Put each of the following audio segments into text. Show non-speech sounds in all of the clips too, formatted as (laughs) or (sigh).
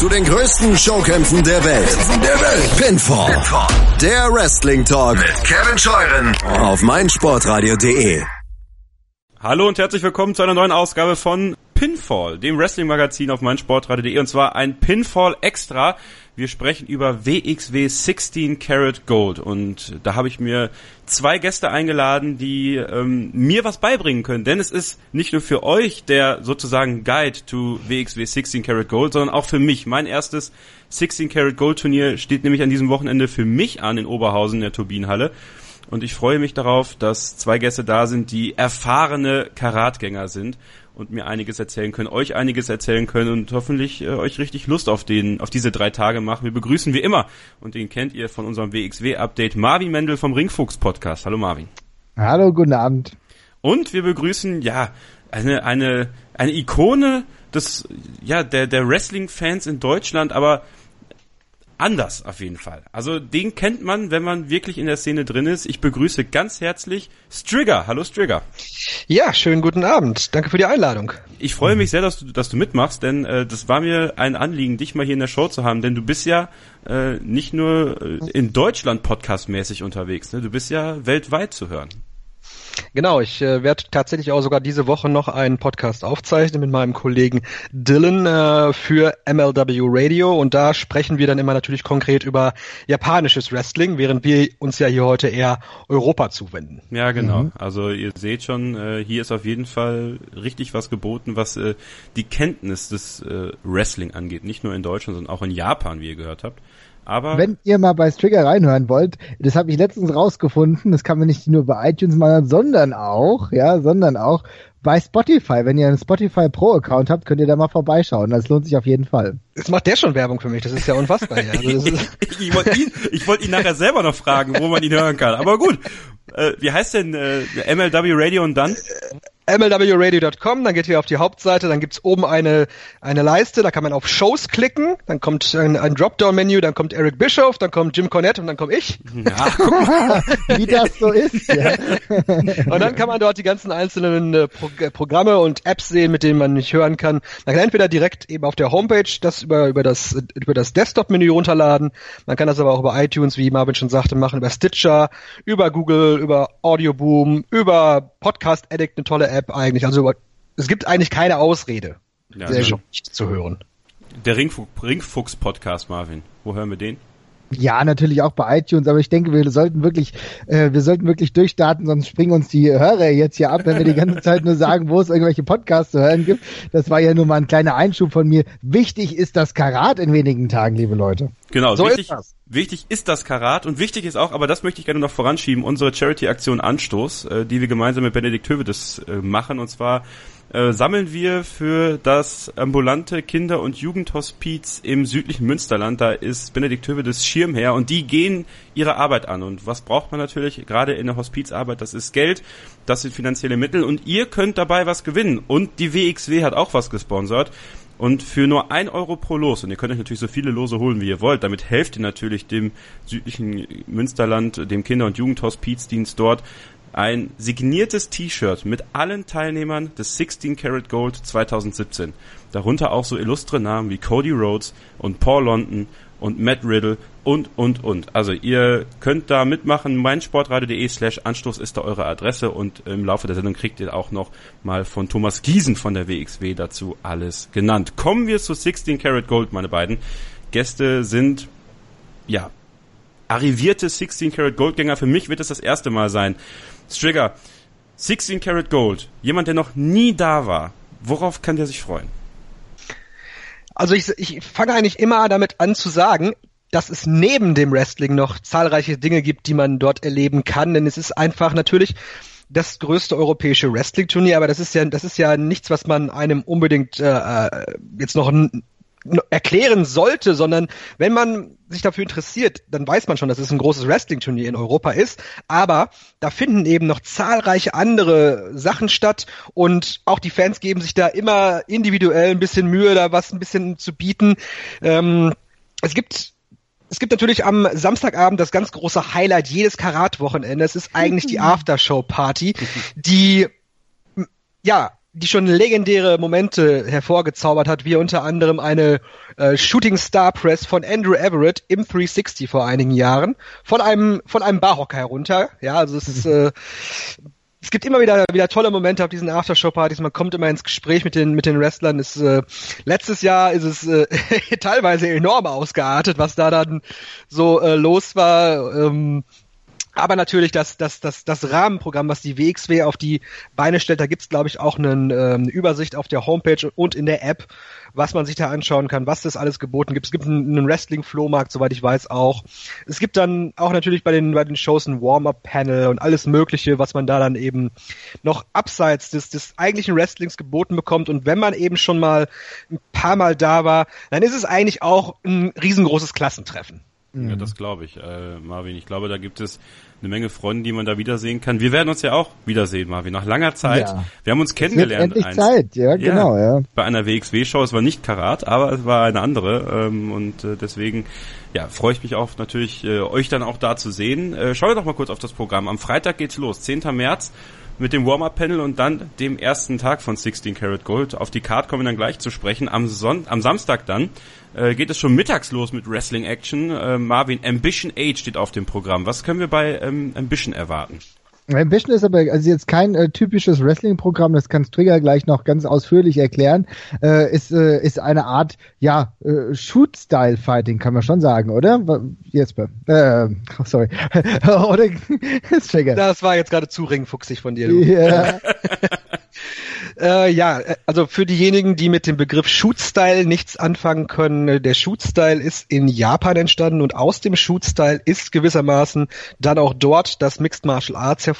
zu den größten Showkämpfen der Welt. Der Welt. Pinfall. Pinfall. Der Wrestling Talk mit Kevin Scheuren auf meinsportradio.de. Hallo und herzlich willkommen zu einer neuen Ausgabe von Pinfall, dem Wrestling-Magazin auf meinsportradio.de und zwar ein Pinfall Extra. Wir sprechen über WXW 16 Karat Gold. Und da habe ich mir zwei Gäste eingeladen, die ähm, mir was beibringen können, denn es ist nicht nur für euch der sozusagen Guide to WXW 16 Karat Gold, sondern auch für mich. Mein erstes 16 Karat Gold Turnier steht nämlich an diesem Wochenende für mich an in Oberhausen in der Turbinenhalle. Und ich freue mich darauf, dass zwei Gäste da sind, die erfahrene Karatgänger sind und mir einiges erzählen können, euch einiges erzählen können und hoffentlich äh, euch richtig Lust auf den, auf diese drei Tage machen. Wir begrüßen wie immer und den kennt ihr von unserem WXW-Update Marvin Mendel vom Ringfuchs Podcast. Hallo Marvin. Hallo, guten Abend. Und wir begrüßen, ja, eine, eine, eine Ikone des, ja, der, der Wrestling-Fans in Deutschland, aber anders auf jeden Fall. Also den kennt man, wenn man wirklich in der Szene drin ist. Ich begrüße ganz herzlich Strigger. Hallo Strigger. Ja, schönen guten Abend. Danke für die Einladung. Ich freue mich sehr, dass du, dass du mitmachst, denn äh, das war mir ein Anliegen, dich mal hier in der Show zu haben, denn du bist ja äh, nicht nur äh, in Deutschland podcastmäßig unterwegs, ne? du bist ja weltweit zu hören. Genau, ich äh, werde tatsächlich auch sogar diese Woche noch einen Podcast aufzeichnen mit meinem Kollegen Dylan äh, für MLW Radio und da sprechen wir dann immer natürlich konkret über japanisches Wrestling, während wir uns ja hier heute eher Europa zuwenden. Ja, genau. Mhm. Also ihr seht schon, äh, hier ist auf jeden Fall richtig was geboten, was äh, die Kenntnis des äh, Wrestling angeht. Nicht nur in Deutschland, sondern auch in Japan, wie ihr gehört habt. Aber wenn ihr mal bei Strigger reinhören wollt, das habe ich letztens rausgefunden, das kann man nicht nur bei iTunes machen, sondern auch, ja, sondern auch bei Spotify. Wenn ihr einen Spotify Pro Account habt, könnt ihr da mal vorbeischauen. Das lohnt sich auf jeden Fall. Jetzt macht der schon Werbung für mich. Das ist ja unfassbar. Ja. Also (laughs) ich wollte ihn, ich wollte ihn nachher selber noch fragen, wo man ihn hören kann. Aber gut. Äh, wie heißt denn äh, MLW Radio und dann? mlwradio.com, dann geht ihr auf die Hauptseite, dann gibt's oben eine, eine Leiste, da kann man auf Shows klicken, dann kommt ein, ein Dropdown-Menü, dann kommt Eric Bischoff, dann kommt Jim Cornette und dann komme ich. Ja, (laughs) wie das so ist. Ja. (laughs) und dann kann man dort die ganzen einzelnen äh, Pro äh, Programme und Apps sehen, mit denen man mich hören kann. Man kann entweder direkt eben auf der Homepage das über, über das, über das Desktop-Menü runterladen, man kann das aber auch über iTunes, wie Marvin schon sagte, machen, über Stitcher, über Google, über Audioboom, über Podcast Addict, eine tolle App, App eigentlich. Also es gibt eigentlich keine Ausrede, ja, sehr also nicht zu hören. Der Ringfuchs-Podcast, Marvin. Wo hören wir den? Ja, natürlich auch bei iTunes, aber ich denke, wir sollten wirklich, äh, wir sollten wirklich durchstarten, sonst springen uns die Hörer jetzt hier ab, wenn wir die ganze (laughs) Zeit nur sagen, wo es irgendwelche Podcasts zu hören gibt. Das war ja nur mal ein kleiner Einschub von mir. Wichtig ist das Karat in wenigen Tagen, liebe Leute. Genau, so wichtig, ist wichtig ist das Karat und wichtig ist auch, aber das möchte ich gerne noch voranschieben, unsere Charity-Aktion Anstoß, äh, die wir gemeinsam mit Benedikt Hövedes äh, machen und zwar äh, sammeln wir für das ambulante Kinder- und Jugendhospiz im südlichen Münsterland. Da ist Benedikt Hövedes Schirmherr und die gehen ihre Arbeit an. Und was braucht man natürlich gerade in der Hospizarbeit? Das ist Geld, das sind finanzielle Mittel und ihr könnt dabei was gewinnen. Und die WXW hat auch was gesponsert. Und für nur ein Euro pro Los, und ihr könnt euch natürlich so viele Lose holen, wie ihr wollt, damit helft ihr natürlich dem südlichen Münsterland, dem Kinder- und Jugendhospizdienst dort, ein signiertes T-Shirt mit allen Teilnehmern des 16 Karat Gold 2017. Darunter auch so illustre Namen wie Cody Rhodes und Paul London und Matt Riddle und, und, und. Also ihr könnt da mitmachen. meinsportradio.de slash Anstoß ist da eure Adresse und im Laufe der Sendung kriegt ihr auch noch mal von Thomas Giesen von der WXW dazu alles genannt. Kommen wir zu 16 Karat Gold, meine beiden. Gäste sind, ja, arrivierte 16 Karat Goldgänger. Für mich wird es das erste Mal sein. Strigger, 16 Karat Gold, jemand, der noch nie da war, worauf kann der sich freuen? Also ich, ich fange eigentlich immer damit an zu sagen, dass es neben dem Wrestling noch zahlreiche Dinge gibt, die man dort erleben kann, denn es ist einfach natürlich das größte europäische Wrestling-Turnier, aber das ist ja das ist ja nichts, was man einem unbedingt äh, äh jetzt noch erklären sollte, sondern wenn man sich dafür interessiert, dann weiß man schon, dass es ein großes Wrestling-Turnier in Europa ist. Aber da finden eben noch zahlreiche andere Sachen statt und auch die Fans geben sich da immer individuell ein bisschen Mühe, da was ein bisschen zu bieten. Ähm, es gibt es gibt natürlich am Samstagabend das ganz große Highlight jedes Karat-Wochenendes. Es ist eigentlich die (laughs) Aftershow-Party, die ja die schon legendäre Momente hervorgezaubert hat, wie unter anderem eine äh, Shooting Star Press von Andrew Everett im 360 vor einigen Jahren von einem von einem Barhocker herunter. Ja, also es ist äh, es gibt immer wieder wieder tolle Momente auf diesen Aftershow-Partys. Man kommt immer ins Gespräch mit den mit den Wrestlern. Es, äh, letztes Jahr ist es äh, (laughs) teilweise enorm ausgeartet, was da dann so äh, los war. Ähm, aber natürlich das, das, das, das Rahmenprogramm, was die WXW auf die Beine stellt, da gibt's glaube ich, auch einen, äh, eine Übersicht auf der Homepage und in der App, was man sich da anschauen kann, was das alles geboten gibt. Es gibt einen, einen Wrestling-Flohmarkt, soweit ich weiß, auch. Es gibt dann auch natürlich bei den, bei den Shows ein Warm-Up-Panel und alles Mögliche, was man da dann eben noch abseits des, des eigentlichen Wrestlings geboten bekommt. Und wenn man eben schon mal ein paar Mal da war, dann ist es eigentlich auch ein riesengroßes Klassentreffen. Ja, das glaube ich, äh, Marvin. Ich glaube, da gibt es eine Menge Freunde, die man da wiedersehen kann. Wir werden uns ja auch wiedersehen, Marvin, nach langer Zeit. Ja. Wir haben uns kennengelernt. Es wird endlich Zeit, ja, genau, ja. Bei einer WXW-Show, es war nicht Karat, aber es war eine andere ähm, und äh, deswegen ja, freue ich mich auch natürlich, äh, euch dann auch da zu sehen. Äh, schaut doch mal kurz auf das Programm. Am Freitag geht's los, 10. März mit dem Warm-Up-Panel und dann dem ersten Tag von 16 Karat Gold. Auf die Card kommen wir dann gleich zu sprechen. Am, Son am Samstag dann äh, geht es schon mittags los mit Wrestling Action. Äh, Marvin, Ambition Age steht auf dem Programm. Was können wir bei ähm, Ambition erwarten? Ambition ist aber also jetzt kein äh, typisches Wrestling-Programm, das kann Trigger gleich noch ganz ausführlich erklären. Äh, ist, äh, ist eine Art, ja, äh, Shoot-Style-Fighting, kann man schon sagen, oder? Jesper. Äh, oh, (laughs) sorry. (laughs) oder (laughs) Trigger. Das war jetzt gerade zu ringfuchsig von dir. Ja. Äh, ja, äh, also für diejenigen, die mit dem Begriff Shoot-Style nichts anfangen können, äh, der Shoot-Style ist in Japan entstanden und aus dem Shoot-Style ist gewissermaßen dann auch dort das Mixed Martial Arts hervorgegangen.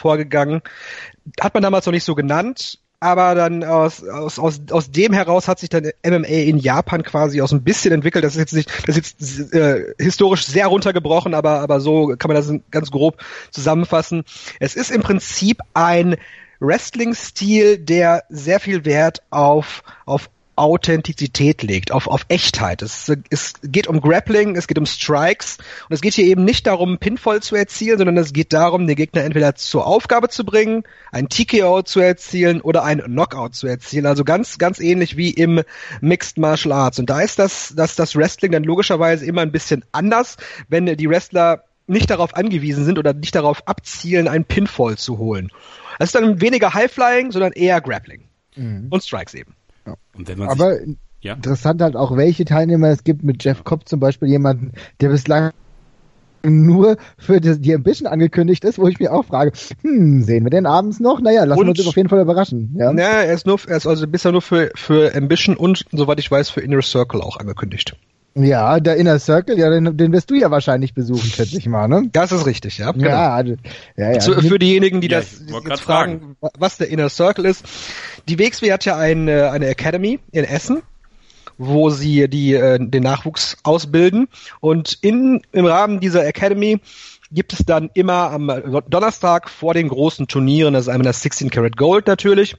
Hat man damals noch nicht so genannt, aber dann aus, aus, aus, aus dem heraus hat sich dann MMA in Japan quasi aus ein bisschen entwickelt. Das ist jetzt nicht, das ist jetzt äh, historisch sehr runtergebrochen, aber, aber so kann man das ganz grob zusammenfassen. Es ist im Prinzip ein Wrestling-Stil, der sehr viel Wert auf, auf Authentizität legt, auf, auf Echtheit. Es, es geht um Grappling, es geht um Strikes und es geht hier eben nicht darum, Pinfall zu erzielen, sondern es geht darum, den Gegner entweder zur Aufgabe zu bringen, ein TKO zu erzielen oder ein Knockout zu erzielen. Also ganz, ganz ähnlich wie im Mixed Martial Arts. Und da ist das, das, das Wrestling dann logischerweise immer ein bisschen anders, wenn die Wrestler nicht darauf angewiesen sind oder nicht darauf abzielen, einen Pinfall zu holen. Das ist dann weniger High-Flying, sondern eher Grappling. Mhm. Und Strikes eben. Ja. Aber ja? interessant halt auch, welche Teilnehmer es gibt mit Jeff Cobb zum Beispiel, jemanden, der bislang nur für die, die Ambition angekündigt ist, wo ich mir auch frage, hm, sehen wir den abends noch? Naja, lassen und, wir uns auf jeden Fall überraschen. Ja, naja, er ist nur, er ist also bisher nur für, für Ambition und, soweit ich weiß, für Inner Circle auch angekündigt. Ja, der Inner Circle, ja, den, den wirst du ja wahrscheinlich besuchen, schätze ich mal, ne? Das ist richtig, ja. Genau. Ja, also, ja, ja. Zu, für diejenigen, die ja, das jetzt fragen, was der Inner Circle ist. Die WXW hat ja eine, eine Academy in Essen, wo sie die, äh, den Nachwuchs ausbilden. Und in, im Rahmen dieser Academy gibt es dann immer am Donnerstag vor den großen Turnieren, das ist einmal das 16 Karat Gold natürlich,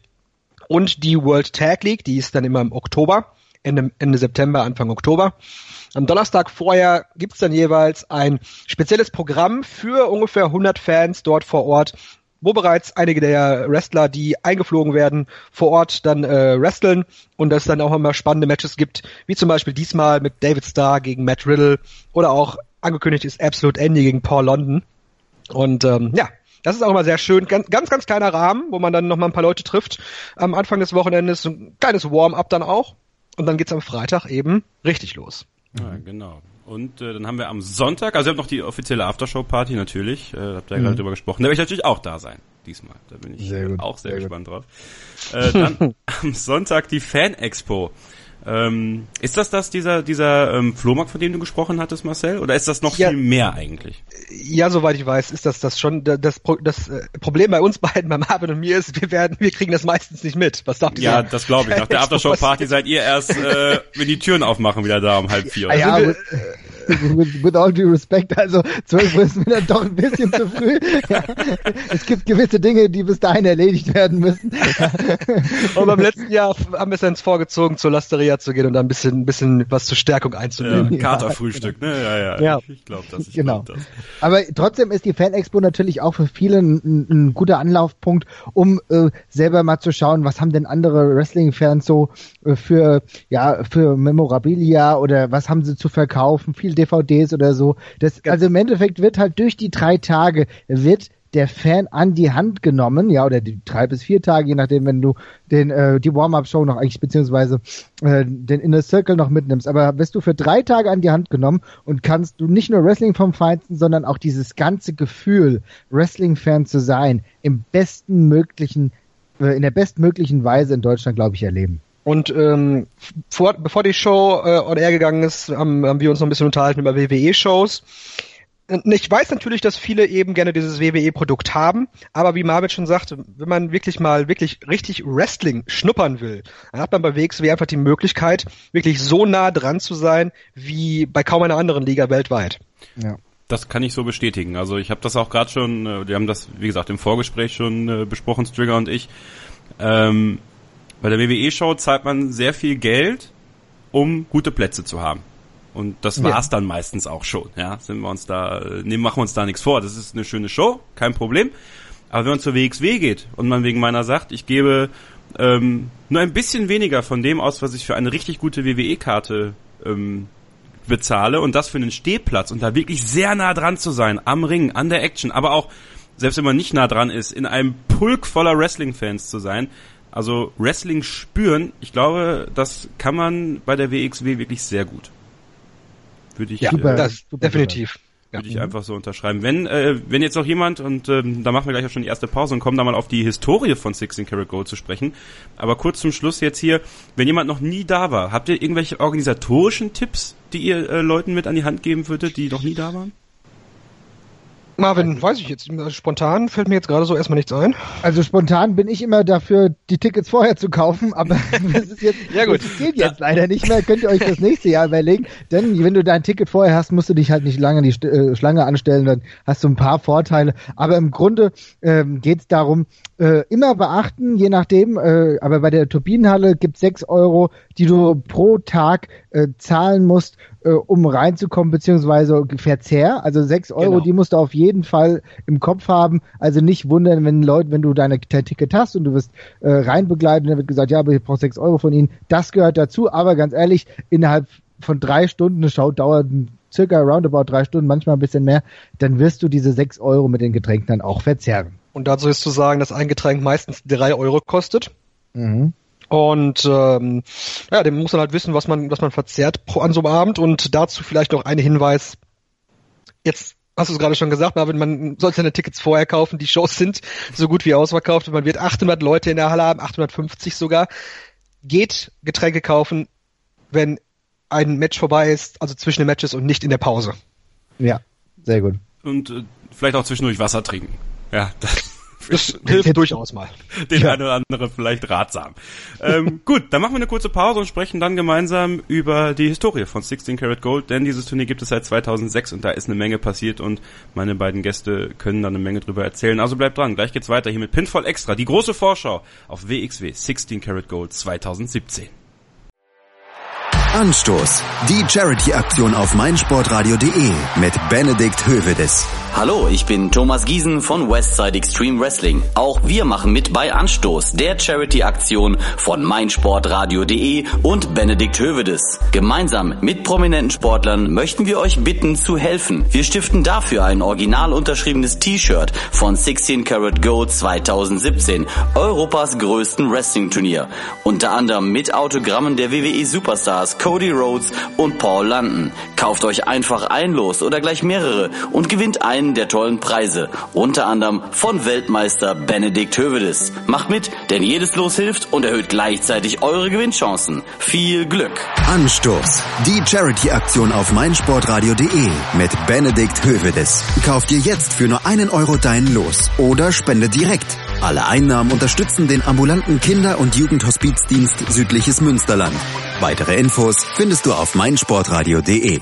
und die World Tag League, die ist dann immer im Oktober Ende, Ende September, Anfang Oktober. Am Donnerstag vorher gibt's dann jeweils ein spezielles Programm für ungefähr 100 Fans dort vor Ort, wo bereits einige der Wrestler, die eingeflogen werden, vor Ort dann äh, wresteln und es dann auch immer spannende Matches gibt, wie zum Beispiel diesmal mit David Starr gegen Matt Riddle oder auch angekündigt ist Absolute Andy gegen Paul London. Und ähm, ja, das ist auch immer sehr schön. Ganz, ganz, ganz kleiner Rahmen, wo man dann nochmal ein paar Leute trifft am Anfang des Wochenendes. Ein kleines Warm-up dann auch. Und dann geht's am Freitag eben richtig los. Ja, genau. Und äh, dann haben wir am Sonntag, also wir haben noch die offizielle Aftershow-Party natürlich, äh, habt ihr ja mhm. gerade drüber gesprochen. Da werde ich natürlich auch da sein, diesmal. Da bin ich sehr auch sehr, sehr gespannt gut. drauf. Äh, dann (laughs) am Sonntag die Fan-Expo. Ähm, ist das das dieser dieser ähm, Flohmarkt, von dem du gesprochen hattest, Marcel, oder ist das noch ja, viel mehr eigentlich? Ja, soweit ich weiß, ist das das schon. Das, das, das äh, Problem bei uns (laughs) beiden, bei Marvin und mir, ist, wir werden, wir kriegen das meistens nicht mit. Was sagt ihr? Ja, das glaube ich. Nach der (laughs) Aftershow-Party seid ihr erst, äh, (laughs) wenn die Türen aufmachen, wieder da um halb vier. Oder? Ja, also, (laughs) with all due respect, also 12 Uhr ist mir dann doch ein bisschen zu früh. Ja. Es gibt gewisse Dinge, die bis dahin erledigt werden müssen. (laughs) Und beim letzten Jahr haben wir es uns vorgezogen, zur Lasteria zu gehen und da ein bisschen, ein bisschen was zur Stärkung einzunehmen. Ja, Katerfrühstück, genau. ne? Ja, ja. Ja. Ich, ich glaube das. Ich Genau. glaub das. Aber trotzdem ist die Fan-Expo natürlich auch für viele ein, ein, ein guter Anlaufpunkt, um äh, selber mal zu schauen, was haben denn andere Wrestling-Fans so äh, für, ja, für Memorabilia oder was haben sie zu verkaufen, viel DVDs oder so. Das, also im Endeffekt wird halt durch die drei Tage wird der Fan an die Hand genommen, ja, oder die drei bis vier Tage, je nachdem, wenn du den äh, die Warm-Up-Show noch eigentlich beziehungsweise äh, den Inner Circle noch mitnimmst. Aber bist du für drei Tage an die Hand genommen und kannst du nicht nur Wrestling vom Feinsten, sondern auch dieses ganze Gefühl, Wrestling-Fan zu sein, im besten möglichen, äh, in der bestmöglichen Weise in Deutschland, glaube ich, erleben. Und ähm, vor, bevor die Show äh, on air gegangen ist, haben, haben wir uns noch ein bisschen unterhalten über WWE-Shows. Ich weiß natürlich, dass viele eben gerne dieses WWE-Produkt haben, aber wie Marvin schon sagte, wenn man wirklich mal wirklich richtig Wrestling schnuppern will, dann hat man bei WXW einfach die Möglichkeit, wirklich so nah dran zu sein, wie bei kaum einer anderen Liga weltweit. Ja. Das kann ich so bestätigen. Also ich habe das auch gerade schon, äh, wir haben das, wie gesagt, im Vorgespräch schon äh, besprochen, Strigger und ich. Ähm, bei der WWE-Show zahlt man sehr viel Geld, um gute Plätze zu haben. Und das Ja. war's dann meistens auch schon. Ja, sind wir uns da, äh, nee, machen wir uns da nichts vor. Das ist eine schöne Show, kein Problem. Aber wenn man zur WXW geht und man wegen meiner sagt, ich gebe ähm, nur ein bisschen weniger von dem aus, was ich für eine richtig gute WWE-Karte ähm, bezahle und das für einen Stehplatz und da wirklich sehr nah dran zu sein, am Ring, an der Action, aber auch, selbst wenn man nicht nah dran ist, in einem Pulk voller Wrestling-Fans zu sein, also Wrestling spüren, ich glaube, das kann man bei der WXW wirklich sehr gut. Würde ich, Super. äh, das super definitiv. Ja. würde ich einfach so unterschreiben. Wenn, äh, wenn jetzt noch jemand, und ähm, da machen wir gleich auch schon die erste Pause und kommen da mal auf die Historie von 16 Karat Gold zu sprechen. Aber kurz zum Schluss jetzt hier, wenn jemand noch nie da war, habt ihr irgendwelche organisatorischen Tipps, die ihr äh, Leuten mit an die Hand geben würdet, die noch nie da waren? Marvin, weiß ich jetzt, spontan fällt mir jetzt gerade so erstmal nichts ein. Also spontan bin ich immer dafür, die Tickets vorher zu kaufen, aber (laughs) das ist jetzt, Ja, gut. das geht jetzt leider nicht mehr. Könnt ihr euch das nächste Jahr überlegen, denn wenn du dein Ticket vorher hast, musst du dich halt nicht lange in die äh, Schlange anstellen, dann hast du ein paar Vorteile. Aber im Grunde ähm, geht es darum, äh, immer beachten, je nachdem, äh, aber bei der Turbinenhalle gibt sechs Euro, die du pro Tag äh, zahlen musst, äh, um reinzukommen, beziehungsweise Verzehr. Also sechs Euro, Genau. die musst du auf jeden Fall im Kopf haben. Also nicht wundern, wenn Leute, wenn du deine dein Ticket hast und du wirst äh, reinbegleitet, dann wird gesagt, ja, aber ich brauche sechs Euro von ihnen. Das gehört dazu, aber ganz ehrlich, innerhalb von drei Stunden, eine Show dauert circa roundabout drei Stunden, manchmal ein bisschen mehr, dann wirst du diese sechs Euro mit den Getränken dann auch verzehren. Und dazu ist zu sagen, dass ein Getränk meistens drei Euro kostet. Mhm. Und ähm, ja, dem muss man halt wissen, was man, was man verzehrt pro, an so einem Abend. Und dazu vielleicht noch ein Hinweis. Jetzt hast du es gerade schon gesagt, Marvin, man sollte seine Tickets vorher kaufen. Die Shows sind so gut wie ausverkauft. und Man wird 800 Leute in der Halle haben, 850 sogar. Geht Getränke kaufen, wenn ein Match vorbei ist, also zwischen den Matches und nicht in der Pause. Ja, sehr gut. Und äh, vielleicht auch zwischendurch Wasser trinken. Ja, das Das hilft durchaus mal. (laughs) den einen oder anderen vielleicht ratsam. ähm, gut, dann machen wir eine kurze Pause und sprechen dann gemeinsam über die Historie von 16 Karat Gold, denn dieses Turnier gibt es seit 2006 und da ist eine Menge passiert und meine beiden Gäste können da eine Menge drüber erzählen. Also bleibt dran, gleich geht's weiter hier mit Pinfall Extra, die große Vorschau auf WXW 16 Karat Gold 2017. Anstoß. Die Charity-Aktion auf meinsportradio.de mit Benedikt Hövedes. Hallo, ich bin Thomas Giesen von Westside Extreme Wrestling. Auch wir machen mit bei Anstoß, der Charity-Aktion von meinsportradio.de und Benedikt Hövedes. Gemeinsam mit prominenten Sportlern möchten wir euch bitten zu helfen. Wir stiften dafür ein original unterschriebenes T-Shirt von 16 Karat Gold 2017, Europas größten Wrestling-Turnier. Unter anderem mit Autogrammen der WWE Superstars Cody Rhodes und Paul London. Kauft euch einfach ein Los oder gleich mehrere und gewinnt einen der tollen Preise. Unter anderem von Weltmeister Benedikt Hövedes. Macht mit, denn jedes Los hilft und erhöht gleichzeitig eure Gewinnchancen. Viel Glück! Anstoß. Die Charity-Aktion auf meinsportradio.de mit Benedikt Hövedes. Kauf dir jetzt für nur einen Euro dein Los oder spende direkt. Alle Einnahmen unterstützen den ambulanten Kinder- und Jugendhospizdienst Südliches Münsterland. Weitere Infos findest du auf meinsportradio.de.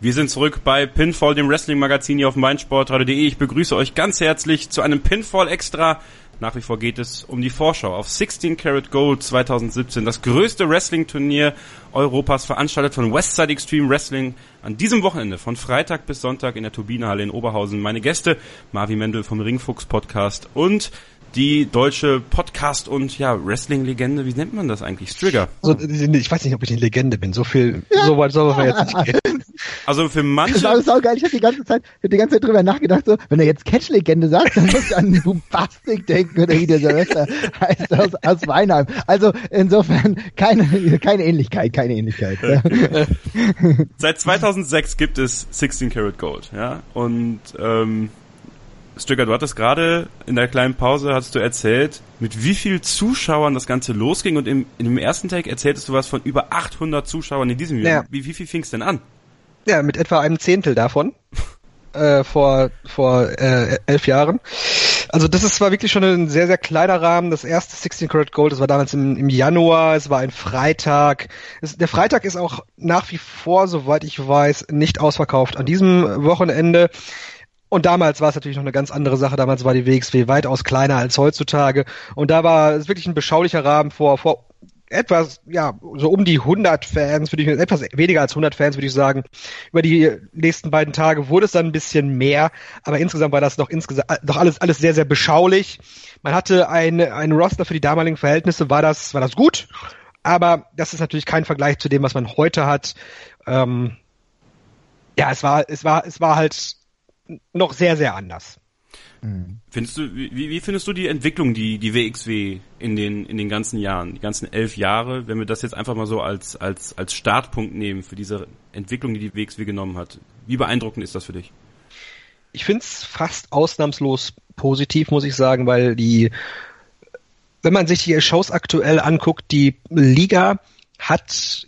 Wir sind zurück bei Pinfall, dem Wrestling-Magazin hier auf meinsportradio.de. Ich begrüße euch ganz herzlich zu einem Pinfall-Extra nach wie vor geht es um die Vorschau auf 16 Karat Gold 2017, das größte Wrestling-Turnier Europas, veranstaltet von Westside Extreme Wrestling an diesem Wochenende von Freitag bis Sonntag in der Turbinehalle in Oberhausen. Meine Gäste, Marvi Mendel vom Ringfuchs Podcast und die deutsche Podcast- und ja, Wrestling-Legende, wie nennt man das eigentlich? Strigger. So, ich weiß nicht, ob ich eine Legende bin. So viel, ja. so weit soll man jetzt nicht gehen. Also für manche. Das ist auch geil. Ich habe die ganze Zeit, ich hab die ganze Zeit drüber nachgedacht, so, wenn er jetzt Catch-Legende sagt, dann muss ich an Bombastic denken oder wie der Silvester heißt aus, aus Weinheim. Also insofern keine, keine Ähnlichkeit, keine Ähnlichkeit. Seit 2006 gibt es 16 Karat Gold, ja, und ähm, Stücker, du hattest gerade in der kleinen Pause, hast du erzählt, mit wie viel Zuschauern das Ganze losging und im, in dem ersten Take erzähltest du was von über 800 Zuschauern in diesem Jahr. Ja. Wie, wie viel fing es denn an? Ja, mit etwa einem Zehntel davon. (laughs) äh, vor vor äh, elf Jahren. Also das ist, war wirklich schon ein sehr, sehr kleiner Rahmen. Das erste 16 Karat Gold, das war damals im, im Januar, es war ein Freitag. Es, der Freitag ist auch nach wie vor, soweit ich weiß, nicht ausverkauft. An diesem Wochenende und damals war es natürlich noch eine ganz andere Sache. Damals war die WXW weitaus kleiner als heutzutage. Und da war es wirklich ein beschaulicher Rahmen vor, vor etwas, ja, so um die 100 Fans, würde ich, etwas weniger als 100 Fans, würde ich sagen. Über die nächsten beiden Tage wurde es dann ein bisschen mehr, aber insgesamt war das doch insgesamt, doch alles, alles sehr, sehr beschaulich. Man hatte ein, ein Roster für die damaligen Verhältnisse, war das, war das gut, aber das ist natürlich kein Vergleich zu dem, was man heute hat. Ähm, ja, es war, es war, es war halt noch sehr, sehr anders. Mhm. Findest du, wie, wie findest du die Entwicklung, die, die WXW in den, in den ganzen Jahren, die ganzen elf Jahre, wenn wir das jetzt einfach mal so als, als, als Startpunkt nehmen für diese Entwicklung, die die WXW genommen hat? Wie beeindruckend ist das für dich? Ich finde es fast ausnahmslos positiv, muss ich sagen, weil die, wenn man sich die Shows aktuell anguckt, die Liga hat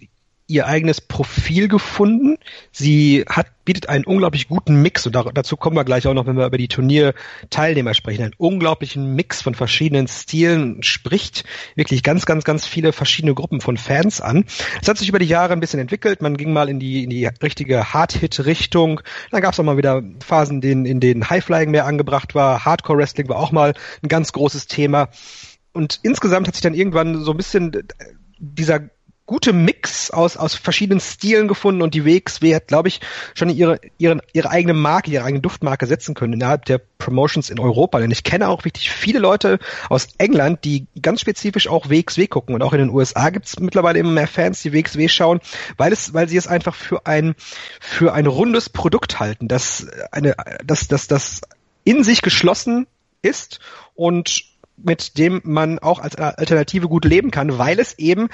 ihr eigenes Profil gefunden. Sie hat, bietet einen unglaublich guten Mix und dazu kommen wir gleich auch noch, wenn wir über die Turnierteilnehmer sprechen, einen unglaublichen Mix von verschiedenen Stilen, spricht wirklich ganz, ganz, ganz viele verschiedene Gruppen von Fans an. Es hat sich über die Jahre ein bisschen entwickelt. Man ging mal in die, in die richtige Hard-Hit-Richtung. Dann gab es auch mal wieder Phasen, in, in denen High-Flying mehr angebracht war. Hardcore-Wrestling war auch mal ein ganz großes Thema. Und insgesamt hat sich dann irgendwann so ein bisschen dieser gute Mix aus, aus verschiedenen Stilen gefunden und die WXW hat, glaube ich, schon ihre, ihre, ihre eigene Marke, ihre eigene Duftmarke setzen können innerhalb der Promotions in Europa. Denn ich kenne auch wirklich viele Leute aus England, die ganz spezifisch auch WXW gucken und auch in den USA gibt es mittlerweile immer mehr Fans, die WXW schauen, weil es, weil sie es einfach für ein, für ein rundes Produkt halten, das eine, das, das, das in sich geschlossen ist und mit dem man auch als Alternative gut leben kann, weil es eben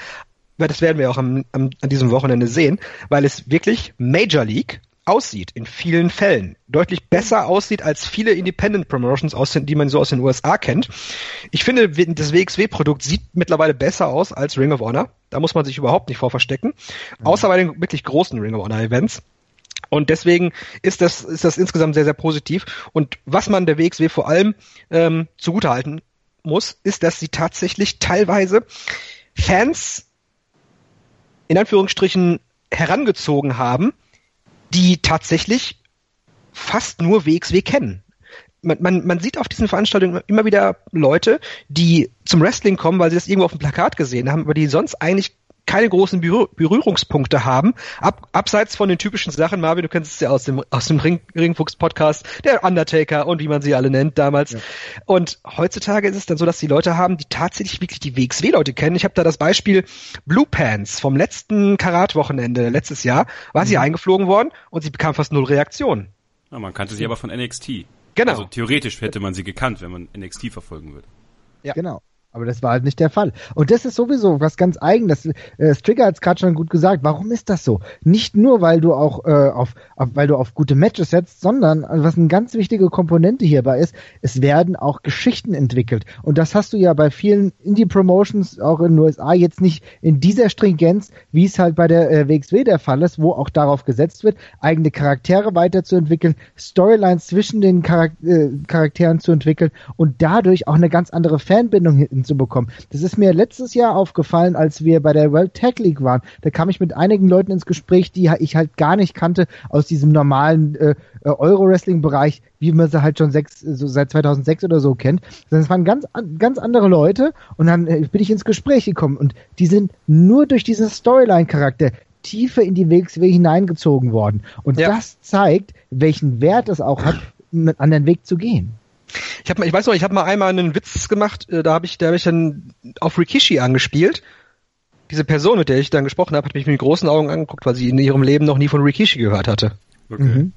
das werden wir auch am, am, an diesem Wochenende sehen, weil es wirklich Major League aussieht in vielen Fällen. Deutlich besser aussieht als viele Independent Promotions, aus den, die man so aus den USA kennt. Ich finde, das WXW-Produkt sieht mittlerweile besser aus als Ring of Honor. Da muss man sich überhaupt nicht vor verstecken. Mhm. Außer bei den wirklich großen Ring of Honor Events. Und deswegen ist das, ist das insgesamt sehr, sehr positiv. Und was man der WXW vor allem ähm, zugutehalten muss, ist, dass sie tatsächlich teilweise Fans in Anführungsstrichen herangezogen haben, die tatsächlich fast nur WXW kennen. Man, man, man sieht auf diesen Veranstaltungen immer wieder Leute, die zum Wrestling kommen, weil sie das irgendwo auf dem Plakat gesehen haben, aber die sonst eigentlich keine großen Berührungspunkte haben, ab, abseits von den typischen Sachen, Marvin, du kennst es ja aus dem, aus dem Ring, Ringfuchs-Podcast, der Undertaker und wie man sie alle nennt damals. Ja. Und heutzutage ist es dann so, dass die Leute haben, die tatsächlich wirklich die WXW-Leute kennen. Ich habe da das Beispiel Blue Pants vom letzten Karat-Wochenende letztes Jahr, war mhm. sie eingeflogen worden und sie bekam fast null Reaktion. Ja, man kannte sie aber von NXT. Genau. Also theoretisch hätte man sie gekannt, wenn man NXT verfolgen würde. Ja. Genau. Aber das war halt nicht der Fall. Und das ist sowieso was ganz eigenes. Äh, Strigger hat es gerade schon gut gesagt. Warum ist das so? Nicht nur, weil du auch äh, auf, auf, weil du auf gute Matches setzt, sondern also was eine ganz wichtige Komponente hierbei ist, es werden auch Geschichten entwickelt. Und das hast du ja bei vielen Indie-Promotions auch in den USA jetzt nicht in dieser Stringenz, wie es halt bei der äh, WXW der Fall ist, wo auch darauf gesetzt wird, eigene Charaktere weiterzuentwickeln, Storylines zwischen den Charak äh, Charakteren zu entwickeln und dadurch auch eine ganz andere Fanbindung hinzubekommen. Das ist mir letztes Jahr aufgefallen, als wir bei der World Tag League waren. Da kam ich mit einigen Leuten ins Gespräch, die ich halt gar nicht kannte aus diesem normalen äh, äh Euro-Wrestling-Bereich, wie man sie halt schon sechs, so seit 2006 oder so kennt. Das waren ganz, ganz andere Leute und dann äh, bin ich ins Gespräch gekommen und die sind nur durch diesen Storyline-Charakter tiefer in die WXW hineingezogen worden. Und ja. das zeigt, welchen Wert es auch hat, an den Weg zu gehen. Ich, hab, ich weiß noch, ich habe mal einmal einen Witz gemacht, äh, da habe ich, da hab ich dann auf Rikishi angespielt. Diese Person, mit der ich dann gesprochen habe, hat mich mit großen Augen angeguckt, weil sie in ihrem Leben noch nie von Rikishi gehört hatte. Okay. Mhm.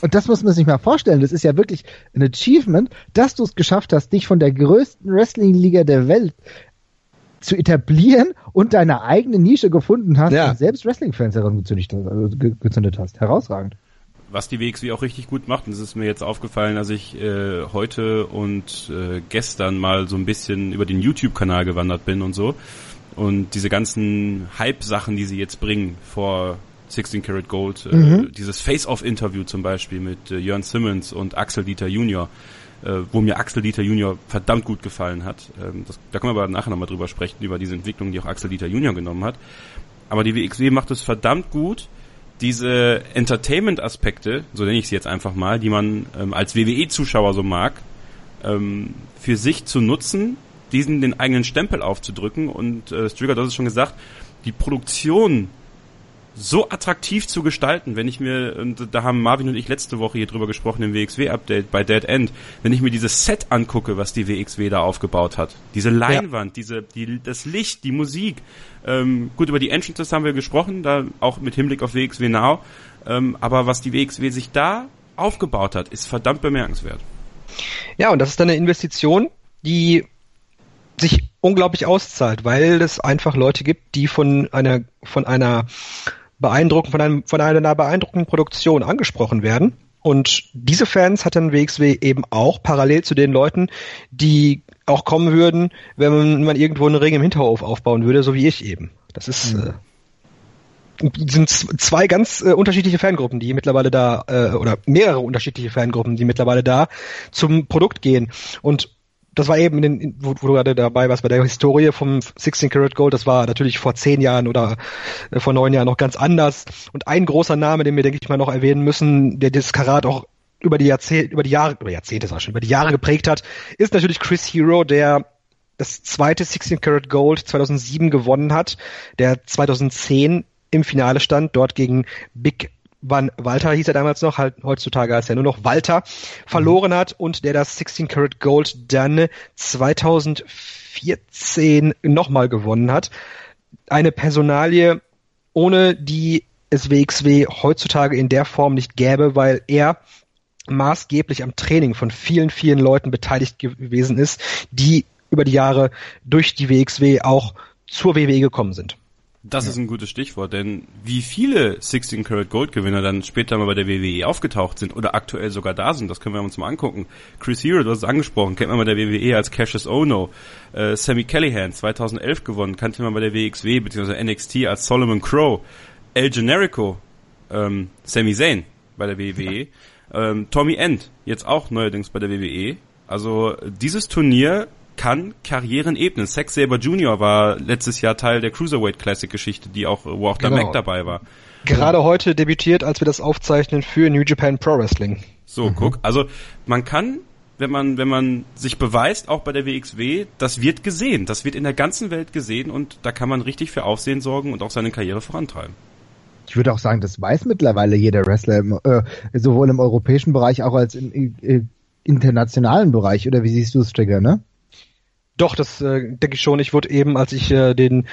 Und das muss man sich mal vorstellen. Das ist ja wirklich ein Achievement, dass du es geschafft hast, dich von der größten Wrestling-Liga der Welt zu etablieren und deine eigene Nische gefunden hast ja. und selbst Wrestling-Fans herangezündet hast. Herausragend. Was die WXW auch richtig gut macht, und das ist mir jetzt aufgefallen, als ich äh, heute und äh, gestern mal so ein bisschen über den YouTube-Kanal gewandert bin und so. Und diese ganzen Hype-Sachen, die sie jetzt bringen vor 16 Karat Gold, äh, mhm. dieses Face-Off-Interview zum Beispiel mit äh, Jörn Simmons und Axel Dieter Junior, äh, wo mir Axel Dieter Junior verdammt gut gefallen hat. Ähm, das, da können wir aber nachher nochmal drüber sprechen, über diese Entwicklung, die auch Axel Dieter Junior genommen hat. Aber die WXW macht es verdammt gut, diese Entertainment-Aspekte, so nenne ich sie jetzt einfach mal, die man ähm, als WWE-Zuschauer so mag, ähm, für sich zu nutzen, diesen den eigenen Stempel aufzudrücken und äh, Strigger, du hast es schon gesagt, die Produktion so attraktiv zu gestalten, wenn ich mir, und da haben Marvin und ich letzte Woche hier drüber gesprochen im WXW-Update bei Dead End, wenn ich mir dieses Set angucke, was die WXW da aufgebaut hat, diese Leinwand, ja. diese, die, das Licht, die Musik, ähm, gut, über die Entrances haben wir gesprochen, da auch mit Hinblick auf WXW Now, ähm, aber was die WXW sich da aufgebaut hat, ist verdammt bemerkenswert. Ja, und das ist dann eine Investition, die sich unglaublich auszahlt, weil es einfach Leute gibt, die von einer, von einer beeindruckend, von, einem, von einer beeindruckenden Produktion angesprochen werden. Und diese Fans hat dann WXW eben auch parallel zu den Leuten, die auch kommen würden, wenn man, man irgendwo einen Ring im Hinterhof aufbauen würde, so wie ich eben. Das ist mhm. äh, sind zwei ganz äh, unterschiedliche Fangruppen, die mittlerweile da äh, oder mehrere unterschiedliche Fangruppen, die mittlerweile da zum Produkt gehen. Und das war eben, in den, wo, wo du gerade dabei warst, bei der Historie vom 16 Karat Gold, das war natürlich vor zehn Jahren oder äh, vor neun Jahren noch ganz anders. Und ein großer Name, den wir, denke ich mal, noch erwähnen müssen, der das Karat auch über die Jahrzehnte, über die Jahre, über Jahrzehnte sag ich schon, über die Jahre geprägt hat, ist natürlich Chris Hero, der das zweite 16 Karat Gold 2007 gewonnen hat, der 2010 im Finale stand, dort gegen Big wann Walter hieß er damals noch, halt heutzutage heißt er nur noch Walter, verloren hat und der das 16 Karat Gold dann 2014 nochmal gewonnen hat. Eine Personalie, ohne die es WXW heutzutage in der Form nicht gäbe, weil er maßgeblich am Training von vielen, vielen Leuten beteiligt gewesen ist, die über die Jahre durch die WXW auch zur WWE gekommen sind. Das ja. ist ein gutes Stichwort, denn wie viele 16 Karat Gold Gewinner dann später mal bei der WWE aufgetaucht sind oder aktuell sogar da sind, das können wir uns mal angucken. Chris Hero, du hast es angesprochen, kennt man bei der WWE als Cassius Ono. Äh, Sammy Callahan, 2011 gewonnen, kannte man bei der WXW bzw. NXT als Solomon Crow. El Generico, ähm, Sami Zayn bei der WWE. Ja. Ähm, Tommy End, jetzt auch neuerdings bei der WWE. Also dieses Turnier kann Karrieren ebnen. Sex Saber Jr. war letztes Jahr Teil der Cruiserweight Classic Geschichte, die auch, wo auch genau. der Mac dabei war. Gerade heute debütiert, als wir das aufzeichnen für New Japan Pro Wrestling. So, mhm. guck, also man kann wenn man, wenn man sich beweist, auch bei der WXW, das wird gesehen. Das wird in der ganzen Welt gesehen und da kann man richtig für Aufsehen sorgen und auch seine Karriere vorantreiben. Ich würde auch sagen, das weiß mittlerweile jeder Wrestler, im, äh, sowohl im europäischen Bereich auch als im äh, internationalen Bereich. Oder wie siehst du es, Trigger, ne? Doch, das äh, denke ich schon. Ich wurde eben, als ich äh, den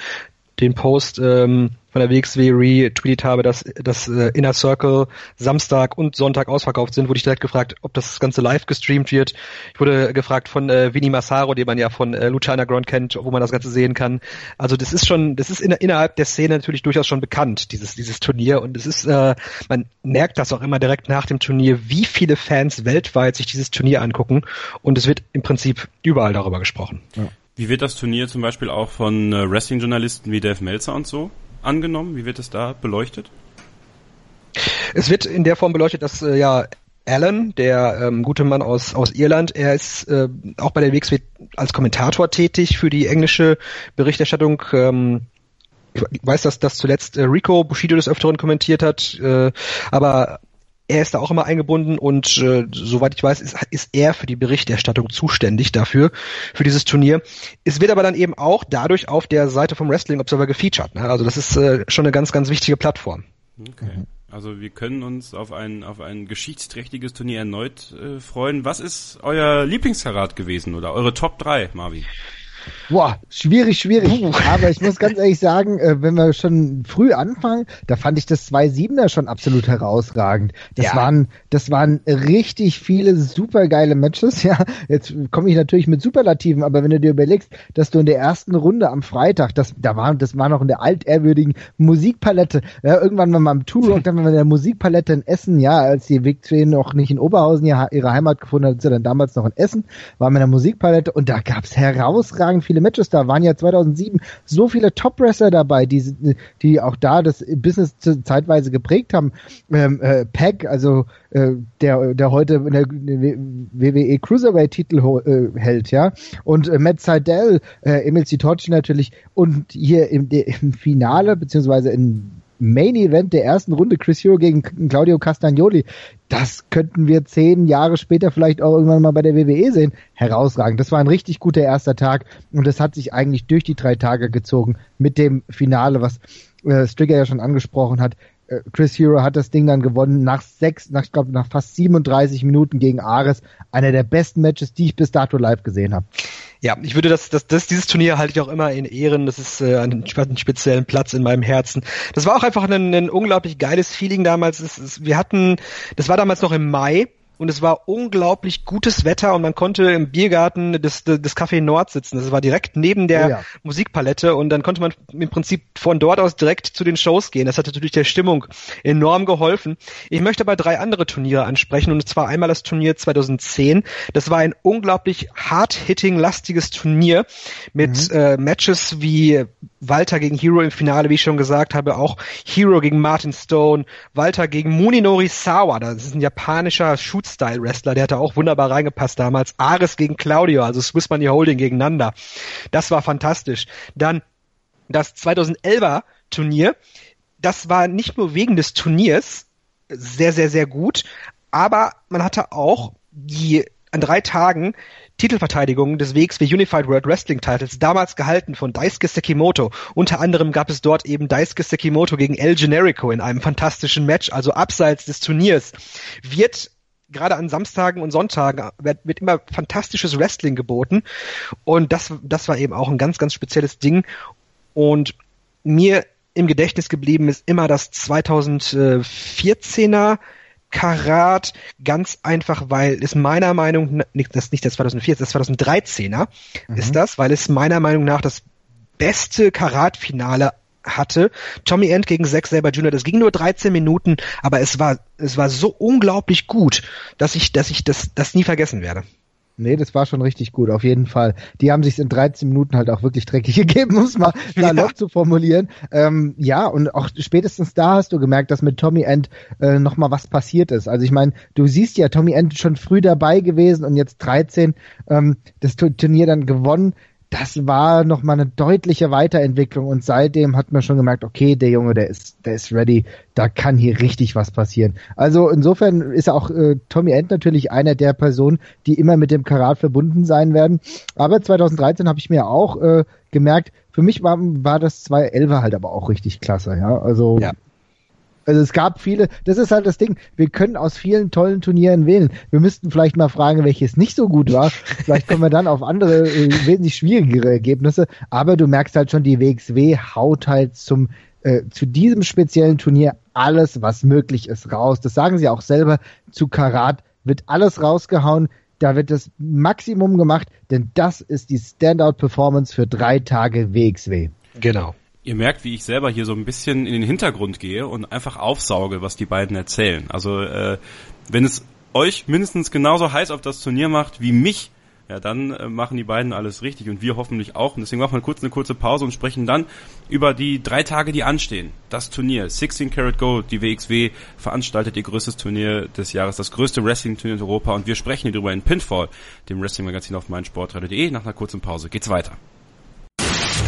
den Post ähm, von der WXW retweetet habe, dass das äh, Inner Circle Samstag und Sonntag ausverkauft sind, wurde ich direkt gefragt, ob das Ganze live gestreamt wird. Ich wurde gefragt von äh, Vinny Massaro, den man ja von äh, Lucha Underground kennt, wo man das Ganze sehen kann. Also das ist schon, das ist in, innerhalb der Szene natürlich durchaus schon bekannt, dieses dieses Turnier und es ist, äh, man merkt das auch immer direkt nach dem Turnier, wie viele Fans weltweit sich dieses Turnier angucken und es wird im Prinzip überall darüber gesprochen. Ja. Wie wird das Turnier zum Beispiel auch von äh, Wrestling-Journalisten wie Dave Meltzer und so angenommen? Wie wird es da beleuchtet? Es wird in der Form beleuchtet, dass äh, ja Allen, der ähm, gute Mann aus, aus Irland. Er ist äh, auch bei der WXW als Kommentator tätig für die englische Berichterstattung. Ähm, ich weiß, dass das zuletzt äh, Rico Bushido des Öfteren kommentiert hat, äh, aber er ist da auch immer eingebunden und äh, soweit ich weiß, ist, ist er für die Berichterstattung zuständig dafür, für dieses Turnier. Es wird aber dann eben auch dadurch auf der Seite vom Wrestling Observer gefeatured. Ne? Also das ist äh, schon eine ganz, ganz wichtige Plattform. Okay. Also wir können uns auf ein, auf ein geschichtsträchtiges Turnier erneut äh, freuen. Was ist euer Lieblingskarat gewesen oder eure Top 3, Marvin? Boah, schwierig, schwierig. Aber ich muss ganz ehrlich sagen, äh, wenn wir schon früh anfangen, da fand ich das 2-7er schon absolut herausragend. Das ja. waren, das waren richtig viele supergeile Matches. (laughs) Ja, jetzt komme ich natürlich mit Superlativen, aber wenn du dir überlegst, dass du in der ersten Runde am Freitag, das, da war, das war noch in der altehrwürdigen Musikpalette, ja, irgendwann mal am Tour, dann waren wir in der Musikpalette in Essen, ja, als die Weg noch nicht in Oberhausen ihre Heimat gefunden hat, sie dann damals noch in Essen, waren wir in der Musikpalette und da gab's herausragend überragend viele Matches da. Waren ja 2007 so viele Top-Wrestler dabei, die, die auch da das Business zeitweise geprägt haben. Ähm, äh, Pack, also äh, der, der heute in der WWE Cruiserweight-Titel äh, hält, ja. Und äh, Matt Seidel, äh, Emil Sitochi natürlich und hier im, im Finale, beziehungsweise in Main Event der ersten Runde Chris Hero gegen Claudio Castagnoli. Das könnten wir zehn Jahre später vielleicht auch irgendwann mal bei der WWE sehen. Herausragend. Das war ein richtig guter erster Tag und das hat sich eigentlich durch die drei Tage gezogen mit dem Finale, was äh, Strigger ja schon angesprochen hat. Äh, Chris Hero hat das Ding dann gewonnen nach sechs, nach, ich glaube, nach fast 37 Minuten gegen Ares. Einer der besten Matches, die ich bis dato live gesehen habe. Ja, ich würde das, das, das, dieses Turnier halte ich auch immer in Ehren. Das ist äh, einen, einen speziellen Platz in meinem Herzen. Das war auch einfach ein, ein unglaublich geiles Feeling damals. Es, es, wir hatten, das war damals noch im Mai und es war unglaublich gutes Wetter und man konnte im Biergarten des, des Café Nord sitzen. Das war direkt neben der oh ja. Musikpalette und dann konnte man im Prinzip von dort aus direkt zu den Shows gehen. Das hat natürlich der Stimmung enorm geholfen. Ich möchte aber drei andere Turniere ansprechen und zwar einmal das Turnier 2010. Das war ein unglaublich hard-hitting-lastiges Turnier mit mhm. äh, Matches wie Walter gegen Hero im Finale, wie ich schon gesagt habe, auch Hero gegen Martin Stone, Walter gegen Muninori Sawa, das ist ein japanischer Shoot-Style-Wrestler, der hatte auch wunderbar reingepasst damals. Ares gegen Claudio, also Swiss Money Holding gegeneinander. Das war fantastisch. Dann das 2011er Turnier, das war nicht nur wegen des Turniers sehr, sehr, sehr gut, aber man hatte auch die an drei Tagen Titelverteidigung des für Unified World Wrestling Titles, damals gehalten von Daisuke Sekimoto. Unter anderem gab es dort eben Daisuke Sekimoto gegen El Generico in einem fantastischen Match, also abseits des Turniers. Wird gerade an Samstagen und Sonntagen wird, wird immer fantastisches Wrestling geboten und das, das war eben auch ein ganz, ganz spezielles Ding und mir im Gedächtnis geblieben ist immer das 2014er Karat, ganz einfach, weil es meiner Meinung nach, das ist nicht das 2004, das 2013er mhm. ist das, weil es meiner Meinung nach das beste Karat-Finale hatte. Tommy End gegen Zack Saber Jr., das ging nur 13 Minuten, aber es war, es war so unglaublich gut, dass ich, dass ich das, das nie vergessen werde. Nee, das war schon richtig gut, auf jeden Fall. Die haben sich in 13 Minuten halt auch wirklich dreckig (laughs) gegeben, um es mal salopp ja. zu formulieren. Ähm, ja, und auch spätestens da hast du gemerkt, dass mit Tommy End äh, nochmal was passiert ist. Also ich meine, du siehst ja, Tommy End schon früh dabei gewesen und jetzt 13 ähm, das Turnier dann gewonnen das war nochmal eine deutliche Weiterentwicklung und seitdem hat man schon gemerkt, okay, der Junge, der ist, der ist ready, da kann hier richtig was passieren. Also insofern ist auch äh, Tommy End natürlich einer der Personen, die immer mit dem Karat verbunden sein werden. Aber 2013 habe ich mir auch äh, gemerkt, für mich war, war das 211 halt aber auch richtig klasse, ja. Also ja. Also es gab viele, das ist halt das Ding, wir können aus vielen tollen Turnieren wählen. Wir müssten vielleicht mal fragen, welches nicht so gut war. (laughs) Vielleicht kommen wir dann auf andere, äh, wesentlich schwierigere Ergebnisse. Aber du merkst halt schon, die WXW haut halt zum, äh, zu diesem speziellen Turnier alles, was möglich ist, raus. Das sagen sie auch selber. Zu Karat wird alles rausgehauen. Da wird das Maximum gemacht, denn das ist die Standout-Performance für drei Tage WXW. Genau. Ihr merkt, wie ich selber hier so ein bisschen in den Hintergrund gehe und einfach aufsauge, was die beiden erzählen. Also äh, wenn es euch mindestens genauso heiß auf das Turnier macht wie mich, ja, dann äh, machen die beiden alles richtig und wir hoffentlich auch. Und deswegen machen wir kurz eine kurze Pause und sprechen dann über die drei Tage, die anstehen. Das Turnier, 16 Karat Gold, die WXW veranstaltet ihr größtes Turnier des Jahres, das größte Wrestling-Turnier in Europa und wir sprechen hier drüber in Pinfall, dem Wrestling-Magazin auf meinsportradio.de. Nach einer kurzen Pause geht's weiter.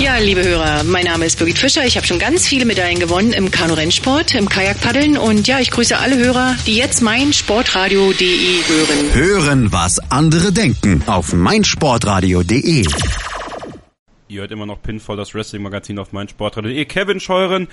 Ja, liebe Hörer, mein Name ist Birgit Fischer. Ich habe schon ganz viele Medaillen gewonnen im Kanu-Rennsport, im Kajakpaddeln und ja, ich grüße alle Hörer, die jetzt mein Sportradio.de hören. Hören, was andere denken auf meinsportradio.de. Ihr hört immer noch Pinfall, das Wrestling-Magazin auf meinsportradio.de. Kevin Scheuren,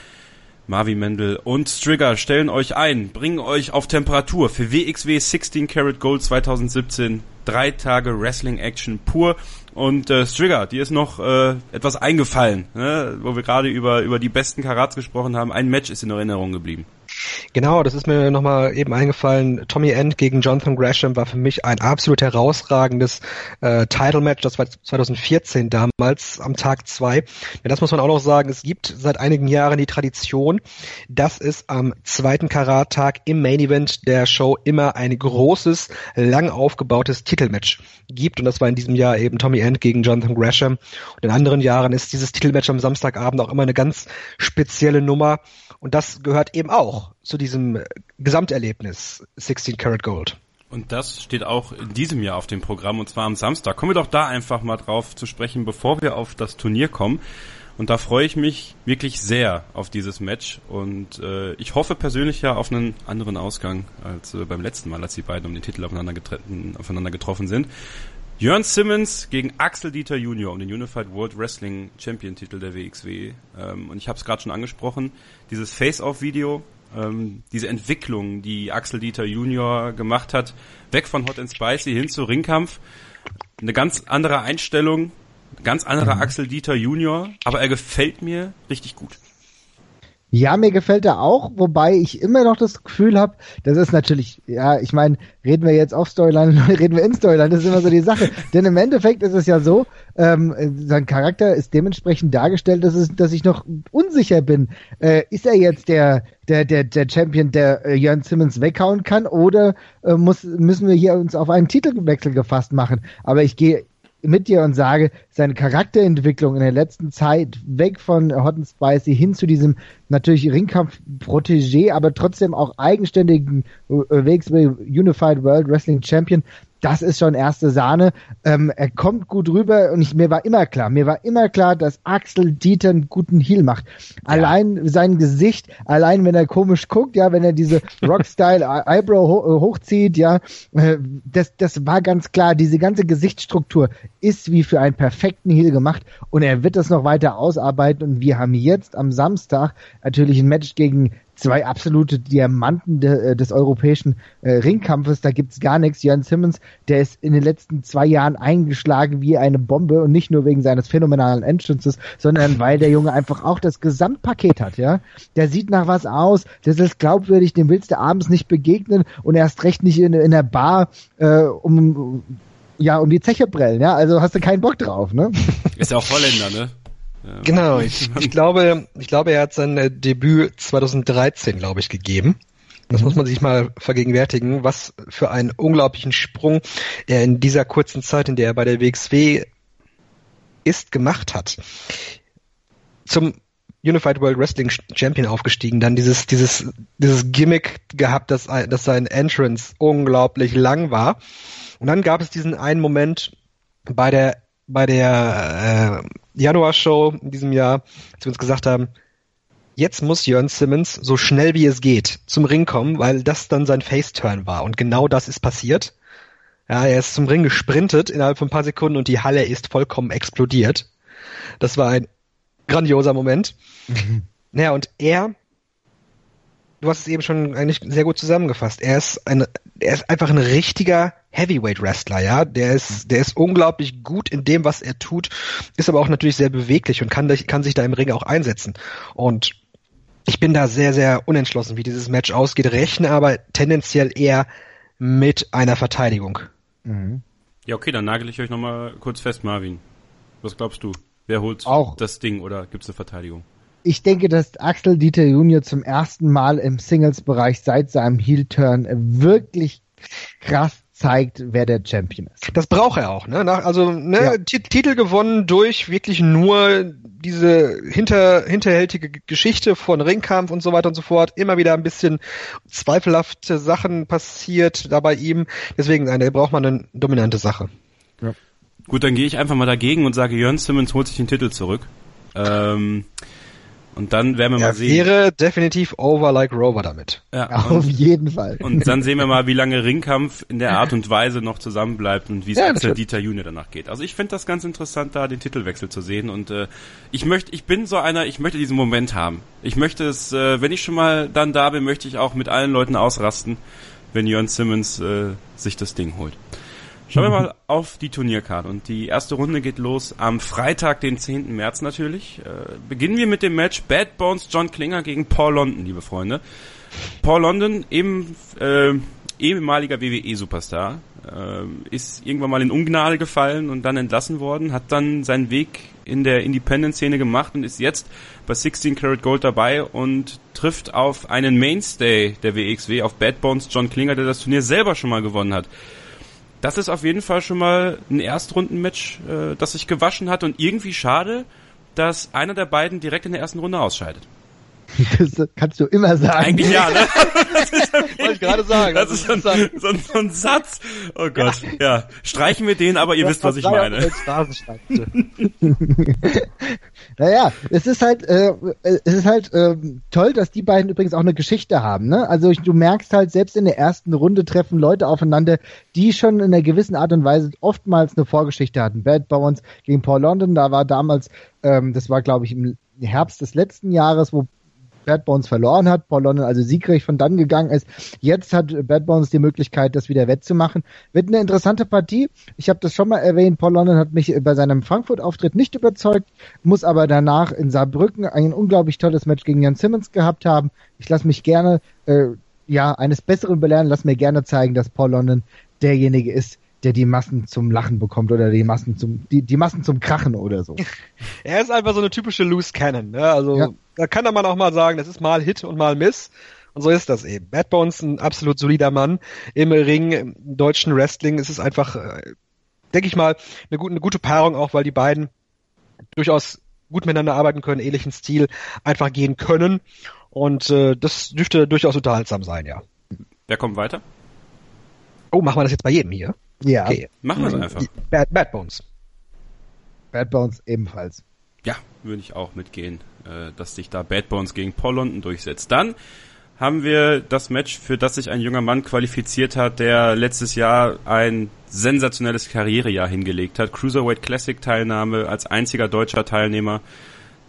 Marvin Mendel und Strigger stellen euch ein, bringen euch auf Temperatur für WXW 16 Karat Gold 2017. Drei Tage Wrestling Action pur. Und äh, Strigger, dir ist noch äh, etwas eingefallen, ne? wo wir gerade über, über die besten Karats gesprochen haben. Ein Match ist in Erinnerung geblieben. Genau, das ist mir nochmal eben eingefallen. Tommy End gegen Jonathan Gresham war für mich ein absolut herausragendes äh, Title-Match. Das war 2014 damals am Tag zwei. Ja, das muss man auch noch sagen. Es gibt seit einigen Jahren die Tradition, dass es am zweiten Karat-Tag im Main-Event der Show immer ein großes, lang aufgebautes Titelmatch gibt. Und das war in diesem Jahr eben Tommy End gegen Jonathan Gresham. Und in anderen Jahren ist dieses Titelmatch am Samstagabend auch immer eine ganz spezielle Nummer. Und das gehört eben auch zu diesem Gesamterlebnis 16 Karat Gold. Und das steht auch in diesem Jahr auf dem Programm und zwar am Samstag. Kommen wir doch da einfach mal drauf zu sprechen, bevor wir auf das Turnier kommen. Und da freue ich mich wirklich sehr auf dieses Match und äh, ich hoffe persönlich ja auf einen anderen Ausgang als äh, beim letzten Mal, als die beiden um den Titel aufeinander, aufeinander getroffen sind. Jörn Simmons gegen Axel Dieter Junior um den Unified World Wrestling Champion Titel der WXW. Ähm, und ich habe es gerade schon angesprochen, dieses Face-Off-Video, ähm, diese Entwicklung, die Axel Dieter Junior gemacht hat, weg von Hot and Spicy hin zu Ringkampf. Eine ganz andere Einstellung, ganz anderer mhm. Axel Dieter Junior, aber er gefällt mir richtig gut. Ja, mir gefällt er auch, wobei ich immer noch das Gefühl habe, das ist natürlich, ja, ich meine, reden wir jetzt auf Storyline, (laughs) reden wir in Storyline, das ist immer so die Sache. (laughs) Denn im Endeffekt ist es ja so, ähm, sein Charakter ist dementsprechend dargestellt, dass, es, dass ich noch unsicher bin. Äh, ist er jetzt der, der, der, der Champion, der äh, Jörn Simmons weghauen kann, oder äh, muss, müssen wir hier uns auf einen Titelwechsel gefasst machen? Aber ich gehe mit dir und sage, seine Charakterentwicklung in der letzten Zeit weg von Hot and Spicy hin zu diesem natürlich Ringkampf-Protégé, aber trotzdem auch eigenständigen äh, WXW Unified World Wrestling Champion, das ist schon erste Sahne. Ähm, er kommt gut rüber und ich, mir war immer klar, mir war immer klar, dass Axel Dieter einen guten Heal macht. Allein ja. sein Gesicht, allein wenn er komisch guckt, ja, wenn er diese Rockstyle (laughs) Eyebrow ho äh, hochzieht, ja, äh, das, das war ganz klar. Diese ganze Gesichtsstruktur ist wie für einen perfekten Heal gemacht und er wird das noch weiter ausarbeiten und wir haben jetzt am Samstag natürlich ein Match gegen zwei absolute Diamanten de, äh, des europäischen äh, Ringkampfes. Da gibt's gar nichts. Jörn Simmons, der ist in den letzten zwei Jahren eingeschlagen wie eine Bombe und nicht nur wegen seines phänomenalen Entrances, sondern weil der Junge einfach auch das Gesamtpaket hat. Ja, der sieht nach was aus. Das ist glaubwürdig. Dem willst du abends nicht begegnen und erst recht nicht in, in der Bar äh, um ja um die Zeche prellen. Ja, also hast du keinen Bock drauf. Ne? Ist ja auch Holländer, ne? Genau, ich, ich glaube, ich glaube, er hat sein äh, Debüt 2013, glaube ich, gegeben. Das muss man sich mal vergegenwärtigen, was für einen unglaublichen Sprung er in dieser kurzen Zeit, in der er bei der WXW ist, gemacht hat. Zum Unified World Wrestling Champion aufgestiegen, dann dieses, dieses, dieses Gimmick gehabt, dass, dass sein Entrance unglaublich lang war. Und dann gab es diesen einen Moment bei der bei der äh, Januar-Show in diesem Jahr, als wir uns gesagt haben, jetzt muss Jörn Simmons so schnell wie es geht zum Ring kommen, weil das dann sein Face-Turn war. Und genau das ist passiert. Ja, er ist zum Ring gesprintet innerhalb von ein paar Sekunden und die Halle ist vollkommen explodiert. Das war ein grandioser Moment. Mhm. Naja, und er, du hast es eben schon eigentlich sehr gut zusammengefasst. Er ist ein, er ist einfach ein richtiger Heavyweight Wrestler, ja. Der ist, der ist unglaublich gut in dem, was er tut, ist aber auch natürlich sehr beweglich und kann, kann sich da im Ring auch einsetzen. Und ich bin da sehr, sehr unentschlossen, wie dieses Match ausgeht, rechne aber tendenziell eher mit einer Verteidigung. Mhm. Ja, okay, dann nagel ich euch nochmal kurz fest, Marvin. Was glaubst du? Wer holt Auch. das Ding oder gibt's eine Verteidigung? Ich denke, dass Axel Dieter Junior zum ersten Mal im Singles-Bereich seit seinem Heel-Turn wirklich krass zeigt, wer der Champion ist. Das braucht er auch, ne? Nach, also ne, ja. Titel gewonnen durch wirklich nur diese hinter, hinterhältige Geschichte von Ringkampf und so weiter und so fort. Immer wieder ein bisschen zweifelhafte Sachen passiert da bei ihm. Deswegen, eine braucht man eine dominante Sache. Ja. Gut, dann gehe ich einfach mal dagegen und sage, Jörn Simmons holt sich den Titel zurück. Ähm, und dann werden wir er mal sehen. wäre definitiv over like Rover damit. Ja, (laughs) auf jeden Fall. Und dann sehen wir mal, wie lange Ringkampf in der Art und Weise noch zusammenbleibt und wie es ja, Axel Dieter Junior danach geht. Also ich finde das ganz interessant, da den Titelwechsel zu sehen. Und äh, ich möchte, ich bin so einer, ich möchte diesen Moment haben. Ich möchte es, äh, wenn ich schon mal dann da bin, möchte ich auch mit allen Leuten ausrasten, wenn Jörn Simmons äh, sich das Ding holt. Schauen wir mal auf die Turnierkarte. Und die erste Runde geht los am Freitag, den 10. März natürlich. Äh, beginnen wir mit dem Match Bad Bones John Klinger gegen Paul London, liebe Freunde. Paul London, eben, äh, ehemaliger WWE-Superstar, äh, ist irgendwann mal in Ungnade gefallen und dann entlassen worden, hat dann seinen Weg in der Independent-Szene gemacht und ist jetzt bei 16 Karat Gold dabei und trifft auf einen Mainstay der WXW, auf Bad Bones John Klinger, der das Turnier selber schon mal gewonnen hat das ist auf jeden Fall schon mal ein Erstrundenmatch, äh, das sich gewaschen hat und irgendwie schade, dass einer der beiden direkt in der ersten Runde ausscheidet. Das kannst du immer sagen. Eigentlich ja, ne? (laughs) Wollte ich gerade sagen. Das, ist so ein, so, ein, so ein Satz. Oh Gott, ja. ja. Streichen wir den, aber ihr das wisst, was ich meine. (laughs) naja, es ist halt, äh, es ist halt äh, toll, dass die beiden übrigens auch eine Geschichte haben. Ne? Also du merkst halt, selbst in der ersten Runde treffen Leute aufeinander, die schon in einer gewissen Art und Weise oftmals eine Vorgeschichte hatten. Bad Bones gegen Paul London, da war damals, ähm, das war glaube ich im Herbst des letzten Jahres, wo Bad Bones verloren hat, Paul London also siegreich von dann gegangen ist. Jetzt hat Bad Bones die Möglichkeit, das wieder wettzumachen. Wird eine interessante Partie. Ich habe das schon mal erwähnt, Paul London hat mich bei seinem Frankfurt-Auftritt nicht überzeugt, muss aber danach in Saarbrücken ein unglaublich tolles Match gegen Jan Simmons gehabt haben. Ich lasse mich gerne äh, ja eines Besseren belehren, lass mir gerne zeigen, dass Paul London derjenige ist, der die Massen zum Lachen bekommt oder die Massen zum die, die Massen zum Krachen oder so. (laughs) er ist einfach so eine typische Loose Cannon, ne? Also ja. da kann man auch mal sagen, das ist mal Hit und mal Miss. Und so ist das eben. Bad Bones, ein absolut solider Mann im Ring, im deutschen Wrestling. Es ist einfach, äh, denke ich mal, eine gute, eine gute Paarung auch, weil die beiden durchaus gut miteinander arbeiten können, ähnlichen Stil einfach gehen können. Und äh, das dürfte durchaus unterhaltsam sein, ja. Wer kommt weiter? Oh, machen wir das jetzt bei jedem hier? Ja. Okay. Machen wir es einfach. Bad, Bad Bones. Bad Bones ebenfalls. Ja, würde ich auch mitgehen, äh, dass sich da Bad Bones gegen Paul London durchsetzt. Dann haben wir das Match, für das sich ein junger Mann qualifiziert hat, der letztes Jahr ein sensationelles Karrierejahr hingelegt hat. Cruiserweight Classic Teilnahme als einziger deutscher Teilnehmer.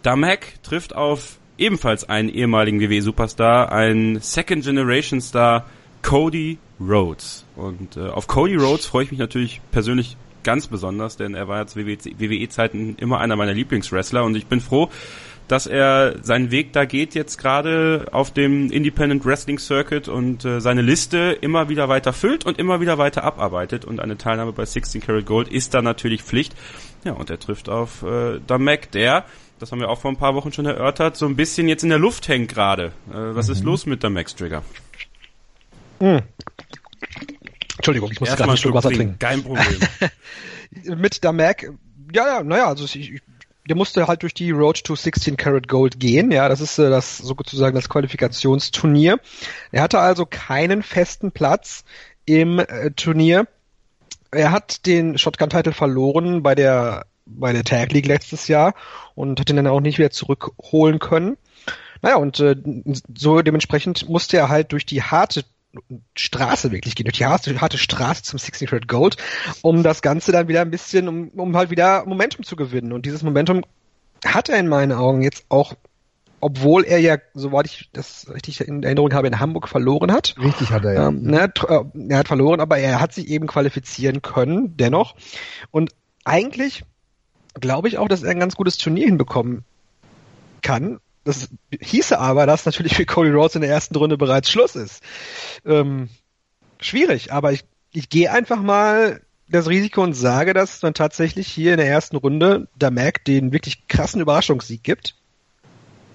Damek trifft auf ebenfalls einen ehemaligen WWE-Superstar, einen Second Generation Star, Cody Rhodes. Und äh, auf Cody Rhodes freue ich mich natürlich persönlich ganz besonders, denn er war zu WWE-Zeiten immer einer meiner Lieblingswrestler und ich bin froh, dass er seinen Weg da geht jetzt gerade auf dem Independent Wrestling Circuit und äh, seine Liste immer wieder weiter füllt und immer wieder weiter abarbeitet und eine Teilnahme bei 16 Karat Gold ist da natürlich Pflicht. Ja, und er trifft auf äh, Damek, der, das haben wir auch vor ein paar Wochen schon erörtert, so ein bisschen jetzt in der Luft hängt gerade. Äh, was mhm. ist los mit Damek Trigger? Hm. Entschuldigung, ich muss gerade einen Schluck Wasser trinken. Kein Problem. (laughs) Mit der Mac, ja, ja, naja, also ich, ich, der musste halt durch die Road to 16 Karat Gold gehen, ja, das ist äh, das sozusagen das Qualifikationsturnier. Er hatte also keinen festen Platz im äh, Turnier. Er hat den Shotgun-Title verloren bei der bei der Tag League letztes Jahr und hat ihn dann auch nicht wieder zurückholen können. Naja, und äh, so dementsprechend musste er halt durch die harte Straße wirklich gehen, durch die harte, harte Straße zum 60 Red Gold, um das Ganze dann wieder ein bisschen, um, um halt wieder Momentum zu gewinnen. Und dieses Momentum hat er in meinen Augen jetzt auch, obwohl er ja, soweit ich das richtig in Erinnerung habe, in Hamburg verloren hat. Richtig hat er ja. Ähm, ne, äh, er hat verloren, aber er hat sich eben qualifizieren können, dennoch. Und eigentlich glaube ich auch, dass er ein ganz gutes Turnier hinbekommen kann, das hieße aber, dass natürlich für Cody Rhodes in der ersten Runde bereits Schluss ist. Ähm, schwierig, aber ich, ich gehe einfach mal das Risiko und sage, dass dann tatsächlich hier in der ersten Runde der Mac den wirklich krassen Überraschungssieg gibt.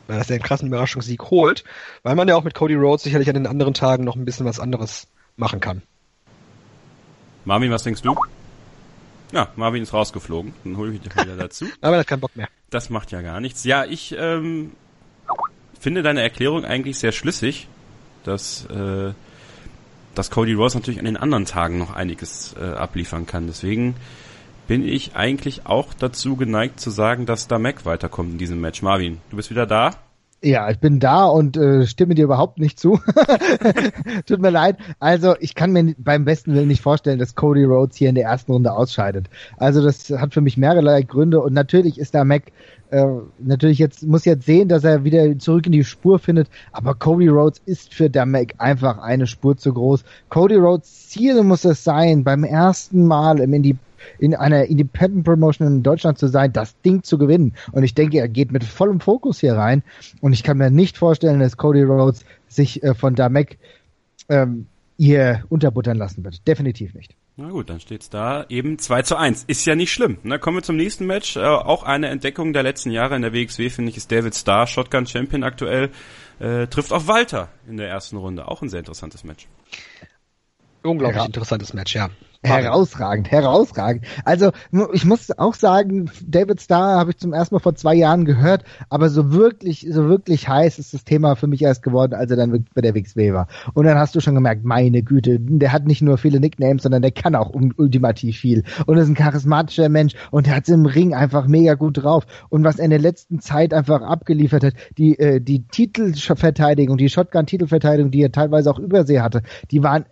Dass er einen krassen Überraschungssieg holt, weil man ja auch mit Cody Rhodes sicherlich an den anderen Tagen noch ein bisschen was anderes machen kann. Marvin, was denkst du? Ja, Marvin ist rausgeflogen. Dann hole ich dich wieder dazu. (laughs) Aber er hat keinen Bock mehr. Das macht ja gar nichts. Ja, ich ähm, finde deine Erklärung eigentlich sehr schlüssig, dass, äh, dass Cody Rhodes natürlich an den anderen Tagen noch einiges äh, abliefern kann. Deswegen bin ich eigentlich auch dazu geneigt zu sagen, dass da Mac weiterkommt in diesem Match. Marvin, du bist wieder da? Ja, ich bin da und äh, stimme dir überhaupt nicht zu. (laughs) Tut mir leid. Also ich kann mir beim besten Willen nicht vorstellen, dass Cody Rhodes hier in der ersten Runde ausscheidet. Also das hat für mich mehrerlei Gründe und natürlich ist da Mac äh, natürlich jetzt muss jetzt sehen, dass er wieder zurück in die Spur findet, aber Cody Rhodes ist für Damek einfach eine Spur zu groß. Cody Rhodes Ziel muss es sein, beim ersten Mal im Indie in einer Independent Promotion in Deutschland zu sein, das Ding zu gewinnen. Und ich denke, er geht mit vollem Fokus hier rein. Und ich kann mir nicht vorstellen, dass Cody Rhodes sich äh, von Damek ähm, hier unterbuttern lassen wird. Definitiv nicht. Na gut, dann steht's da eben 2 zu 1. Ist ja nicht schlimm. Na, kommen wir zum nächsten Match. Äh, auch eine Entdeckung der letzten Jahre in der WXW, finde ich, ist David Starr, Shotgun Champion aktuell, äh, trifft auf Walter in der ersten Runde. Auch ein sehr interessantes Match. Unglaublich ja. interessantes Match, ja. Herausragend, herausragend. Also ich muss auch sagen, David Starr habe ich zum ersten Mal vor zwei Jahren gehört, aber so wirklich, so wirklich heiß ist das Thema für mich erst geworden, als er dann bei der WXW war. Und dann hast du schon gemerkt, meine Güte, der hat nicht nur viele Nicknames, sondern der kann auch ultimativ viel. Und ist ein charismatischer Mensch und der hat im Ring einfach mega gut drauf. Und was er in der letzten Zeit einfach abgeliefert hat, die, äh, die Titelverteidigung, die Shotgun-Titelverteidigung, die er teilweise auch übersee hatte, die waren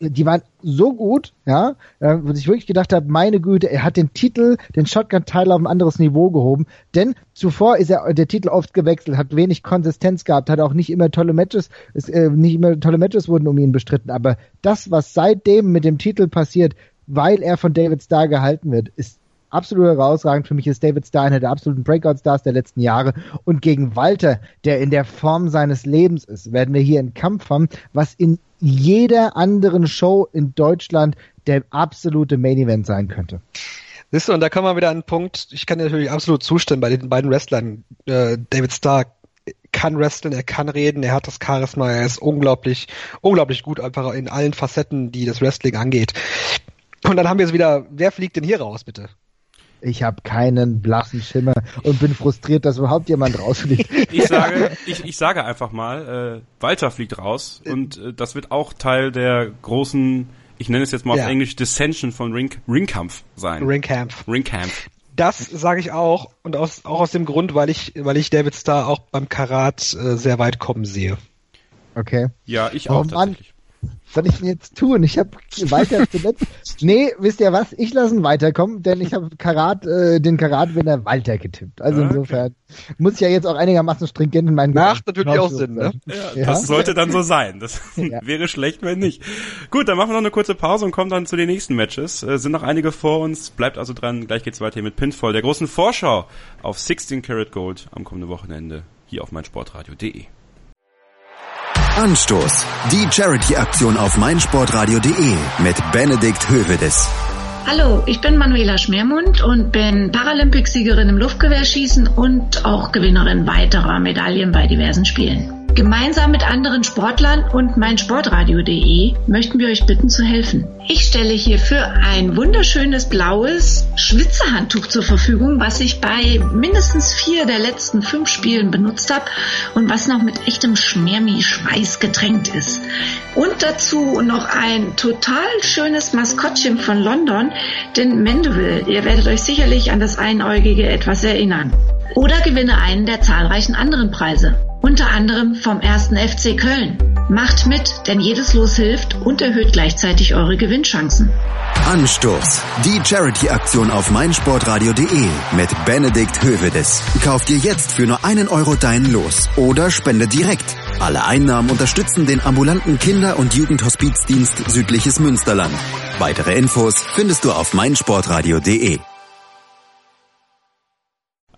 die waren so gut, ja, wo ich wirklich gedacht habe, meine Güte, er hat den Titel, den Shotgun-Teil auf ein anderes Niveau gehoben, denn zuvor ist er der Titel oft gewechselt, hat wenig Konsistenz gehabt, hat auch nicht immer tolle Matches, ist, äh, nicht immer tolle Matches wurden um ihn bestritten, aber das, was seitdem mit dem Titel passiert, weil er von David Starr gehalten wird, ist absolut herausragend. Für mich ist David Starr einer der absoluten Breakout-Stars der letzten Jahre. Und gegen Walter, der in der Form seines Lebens ist, werden wir hier einen Kampf haben, was in jeder anderen Show in Deutschland der absolute Main Event sein könnte. Siehst du, und da kommen wir wieder an einen Punkt, ich kann natürlich absolut zustimmen bei den beiden Wrestlern. Äh, David Starr kann wresteln, er kann reden, er hat das Charisma, er ist unglaublich, unglaublich gut einfach in allen Facetten, die das Wrestling angeht. Und dann haben wir es wieder, wer fliegt denn hier raus, bitte? Ich habe keinen blassen Schimmer und bin frustriert, dass überhaupt jemand rausfliegt. (laughs) ich sage, (laughs) ich, ich sage einfach mal, äh, Walter fliegt raus und äh, das wird auch Teil der großen, ich nenne es jetzt mal ja. auf Englisch Dissension von Ring, Ringkampf sein. Ringkampf. Ringkampf. Das sage ich auch und aus, auch aus dem Grund, weil ich, weil ich David Starr auch beim Karat äh, sehr weit kommen sehe. Okay. Ja, ich auch oh, tatsächlich. Was soll ich denn jetzt tun? Ich habe weiter (laughs) zuletzt. Nee, wisst ihr was? Ich lasse ihn weiterkommen, denn ich habe Karat, äh, den Karatwinner Walter getippt. Also okay. insofern muss ich ja jetzt auch einigermaßen stringent in meinen Macht natürlich auch Sinn, ne? Ja, ja, Das sollte dann so sein. Das (laughs) ja. (laughs) wäre schlecht, wenn nicht. Gut, dann machen wir noch eine kurze Pause und kommen dann zu den nächsten Matches. Äh, sind noch einige vor uns. Bleibt also dran. Gleich geht's weiter hier mit Pinfall, der großen Vorschau auf 16 Karat Gold am kommenden Wochenende hier auf meinsportradio.de. Anstoß. Die Charity-Aktion auf meinsportradio.de mit Benedikt Hövedes. Hallo, ich bin Manuela Schmermund und bin Paralympicsiegerin im Luftgewehrschießen und auch Gewinnerin weiterer Medaillen bei diversen Spielen. Gemeinsam mit anderen Sportlern und meinsportradio.de möchten wir euch bitten zu helfen. Ich stelle hierfür ein wunderschönes blaues Schwitzerhandtuch zur Verfügung, was ich bei mindestens vier der letzten fünf Spielen benutzt habe und was noch mit echtem Schmermi-Schweiß getränkt ist. Und dazu noch ein total schönes Maskottchen von London, den Mandeville. Ihr werdet euch sicherlich an das Einäugige etwas erinnern. Oder gewinne einen der zahlreichen anderen Preise unter anderem vom ersten FC Köln. Macht mit, denn jedes Los hilft und erhöht gleichzeitig eure Gewinnchancen. Anstoß. Die Charity-Aktion auf meinsportradio.de mit Benedikt Hövedes. Kauf dir jetzt für nur einen Euro dein Los oder spende direkt. Alle Einnahmen unterstützen den ambulanten Kinder- und Jugendhospizdienst Südliches Münsterland. Weitere Infos findest du auf meinsportradio.de.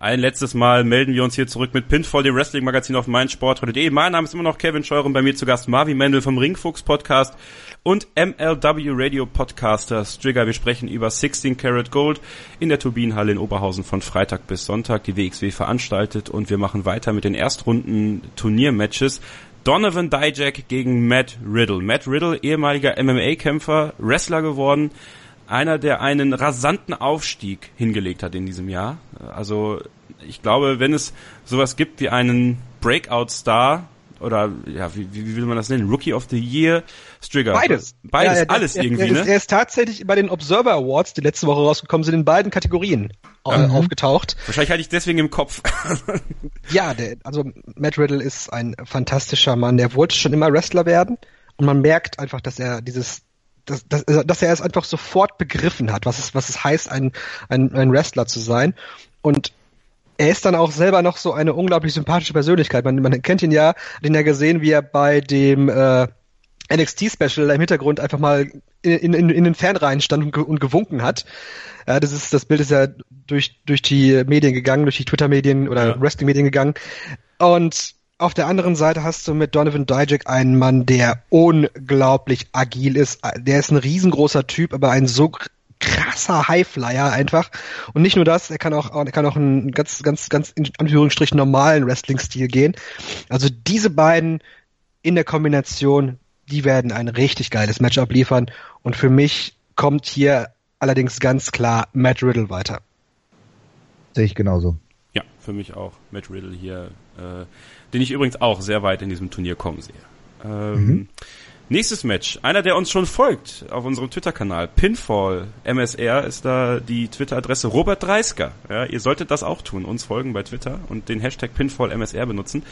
Ein letztes Mal melden wir uns hier zurück mit Pinfall, dem Wrestling-Magazin auf meinsportradio.de. Mein Name ist immer noch Kevin Scheuren, bei mir zu Gast Marvin Mendel vom Ringfuchs Podcast. und MLW Radio Podcaster Strigger. Wir sprechen über 16 Karat Gold in der Turbinenhalle in Oberhausen von Freitag bis Sonntag, die WXW veranstaltet und wir machen weiter mit den Erstrunden Turniermatches. Donovan Dijak gegen Matt Riddle. Matt Riddle, ehemaliger MMA-Kämpfer, Wrestler geworden, einer, der einen rasanten Aufstieg hingelegt hat in diesem Jahr. Also ich glaube, wenn es sowas gibt wie einen Breakout-Star oder ja, wie, wie will man das nennen? Rookie of the Year, Strigger. Beides. Beides, Ja, ja, alles der, irgendwie, der, ne? Ist, er ist tatsächlich bei den Observer Awards, die letzte Woche rausgekommen sind, in beiden Kategorien äh, aufgetaucht. Wahrscheinlich hatte ich deswegen im Kopf. (laughs) Ja, der, also Matt Riddle ist ein fantastischer Mann. Der wollte schon immer Wrestler werden und man merkt einfach, dass er dieses dass, dass, dass er es einfach sofort begriffen hat, was es, was es heißt, ein, ein, ein Wrestler zu sein. Und er ist dann auch selber noch so eine unglaublich sympathische Persönlichkeit. Man, man kennt ihn ja, hat ihn ja gesehen, wie er bei dem äh, NXT-Special im Hintergrund einfach mal in, in, in den Fernreihen stand und, ge und gewunken hat. Ja, das ist, das Bild ist ja durch, durch die Medien gegangen, durch die Twitter-Medien oder Ja. Wrestling-Medien gegangen. Und auf der anderen Seite hast du mit Donovan Dijak einen Mann, der unglaublich agil ist. Der ist ein riesengroßer Typ, aber ein so kr- krasser Highflyer einfach. Und nicht nur das, er kann auch, er kann auch einen ganz, ganz, ganz in Anführungsstrichen normalen Wrestling-Stil gehen. Also diese beiden in der Kombination, die werden ein richtig geiles Matchup liefern. Und für mich kommt hier allerdings ganz klar Matt Riddle weiter. Sehe ich genauso. Für mich auch. Matt Riddle hier, äh, den ich übrigens auch sehr weit in diesem Turnier kommen sehe. Ähm, Nächstes Match. Einer, der uns schon folgt auf unserem Twitter-Kanal. Pinfall MSR ist da die Twitter-Adresse Robert Dreisker. Ja, ihr solltet das auch tun. Uns folgen bei Twitter und den Hashtag Pinfall MSR benutzen.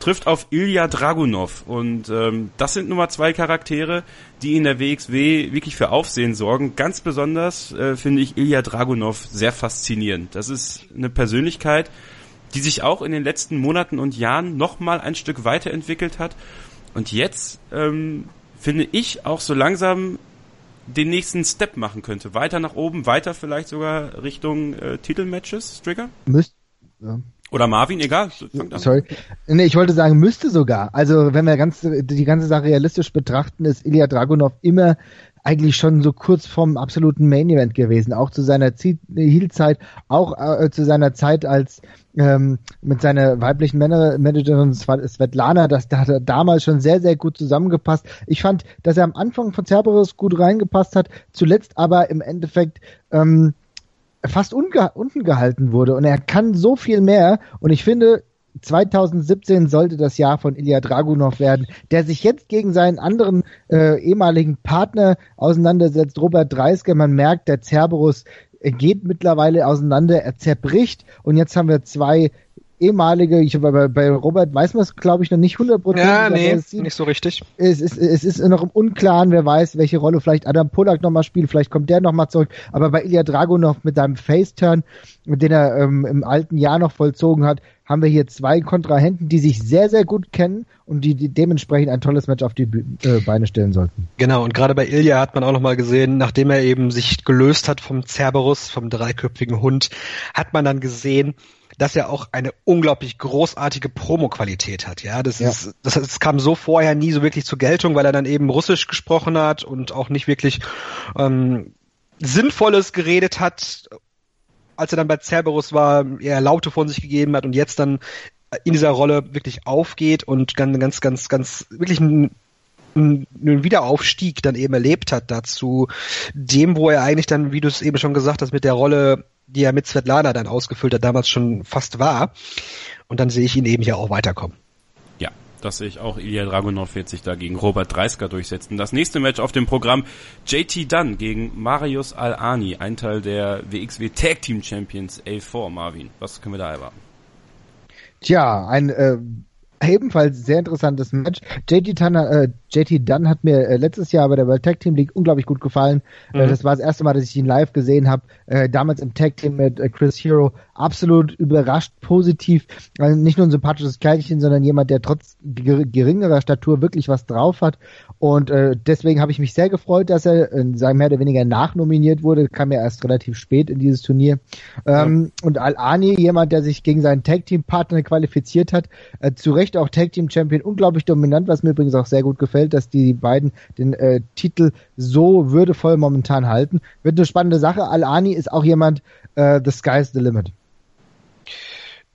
Trifft auf Ilya Dragunov. Und ähm, das sind nun mal zwei Charaktere, die in der WXW wirklich für Aufsehen sorgen. Ganz besonders äh, finde ich Ilya Dragunov sehr faszinierend. Das ist eine Persönlichkeit, die sich auch in den letzten Monaten und Jahren noch mal ein Stück weiterentwickelt hat und jetzt ähm, finde ich auch so langsam den nächsten Step machen könnte. Weiter nach oben, weiter vielleicht sogar Richtung äh, Titelmatches, Strigger? Müsst, ja. Oder Marvin, egal. Sorry. Nee, ich wollte sagen, müsste sogar. Also, wenn wir ganz, die ganze Sache realistisch betrachten, ist Ilya Dragunov immer eigentlich schon so kurz vom absoluten Main Event gewesen. Auch zu seiner Zie- Heel-Zeit, auch äh, zu seiner Zeit als ähm, mit seiner weiblichen Männer Managerin Svetlana, das da hat er damals schon sehr, sehr gut zusammengepasst. Ich fand, dass er am Anfang von Cerberus gut reingepasst hat, zuletzt aber im Endeffekt ähm, fast unten gehalten wurde und er kann so viel mehr und ich finde 2017 sollte das Jahr von Ilya Dragunov werden, der sich jetzt gegen seinen anderen äh, ehemaligen Partner auseinandersetzt, Robert Dreisker. Man merkt, der Cerberus geht mittlerweile auseinander, er zerbricht und jetzt haben wir zwei ehemalige, ich bei, bei Robert weiß man es glaube ich noch nicht 100%. Ja, nee, es sieht- nicht so richtig. es ist, es ist noch im Unklaren, wer weiß, welche Rolle vielleicht Adam Polak nochmal spielt, vielleicht kommt der nochmal zurück, aber bei Ilya Dragunov mit seinem Faceturn, den er ähm, im alten Jahr noch vollzogen hat, haben wir hier zwei Kontrahenten, die sich sehr, sehr gut kennen und die, die dementsprechend ein tolles Match auf die äh, Beine stellen sollten. Genau, und gerade bei Ilya hat man auch nochmal gesehen, nachdem er eben sich gelöst hat vom Cerberus, vom dreiköpfigen Hund, hat man dann gesehen, dass er auch eine unglaublich großartige Promo-Qualität hat. Ja, das Ja. ist, das, das kam so vorher nie so wirklich zur Geltung, weil er dann eben Russisch gesprochen hat und auch nicht wirklich ähm, Sinnvolles geredet hat, als er dann bei Cerberus war, eher Laute von sich gegeben hat und jetzt dann in dieser Rolle wirklich aufgeht und ganz, ganz, ganz, ganz wirklich ein einen Wiederaufstieg dann eben erlebt hat dazu dem, wo er eigentlich dann, wie du es eben schon gesagt hast, mit der Rolle, die er mit Svetlana dann ausgefüllt hat, damals schon fast war. Und dann sehe ich ihn eben hier auch weiterkommen. Ja, das sehe ich auch. Ilya Dragunov wird sich da gegen Robert Dreisker durchsetzen. Das nächste Match auf dem Programm JT Dunn gegen Marius Al-Ani, ein Teil der WXW Tag Team Champions A4, Marvin. Was können wir da erwarten? Tja, ein äh, ebenfalls sehr interessantes Match. JT, Tanner, äh, JT Dunn hat mir äh, letztes Jahr bei der World Tag Team League unglaublich gut gefallen. Äh, das war das erste Mal, dass ich ihn live gesehen habe. Äh, damals im Tag Team mit äh, Chris Hero. Absolut überrascht, positiv. Also nicht nur ein sympathisches Kerlchen, sondern jemand, der trotz ger geringerer Statur wirklich was drauf hat. Und äh, deswegen habe ich mich sehr gefreut, dass er, äh, sagen mehr oder weniger nachnominiert wurde. Kam ja erst relativ spät in dieses Turnier. Ähm, Und Al-Ani, jemand, der sich gegen seinen Tag Team Partner qualifiziert hat, äh, zu Recht Recht auch Tag Team Champion, unglaublich dominant, was mir übrigens auch sehr gut gefällt, dass die beiden den äh, Titel so würdevoll momentan halten. Wird eine spannende Sache. Al-Ani ist auch jemand, äh, the sky's the limit.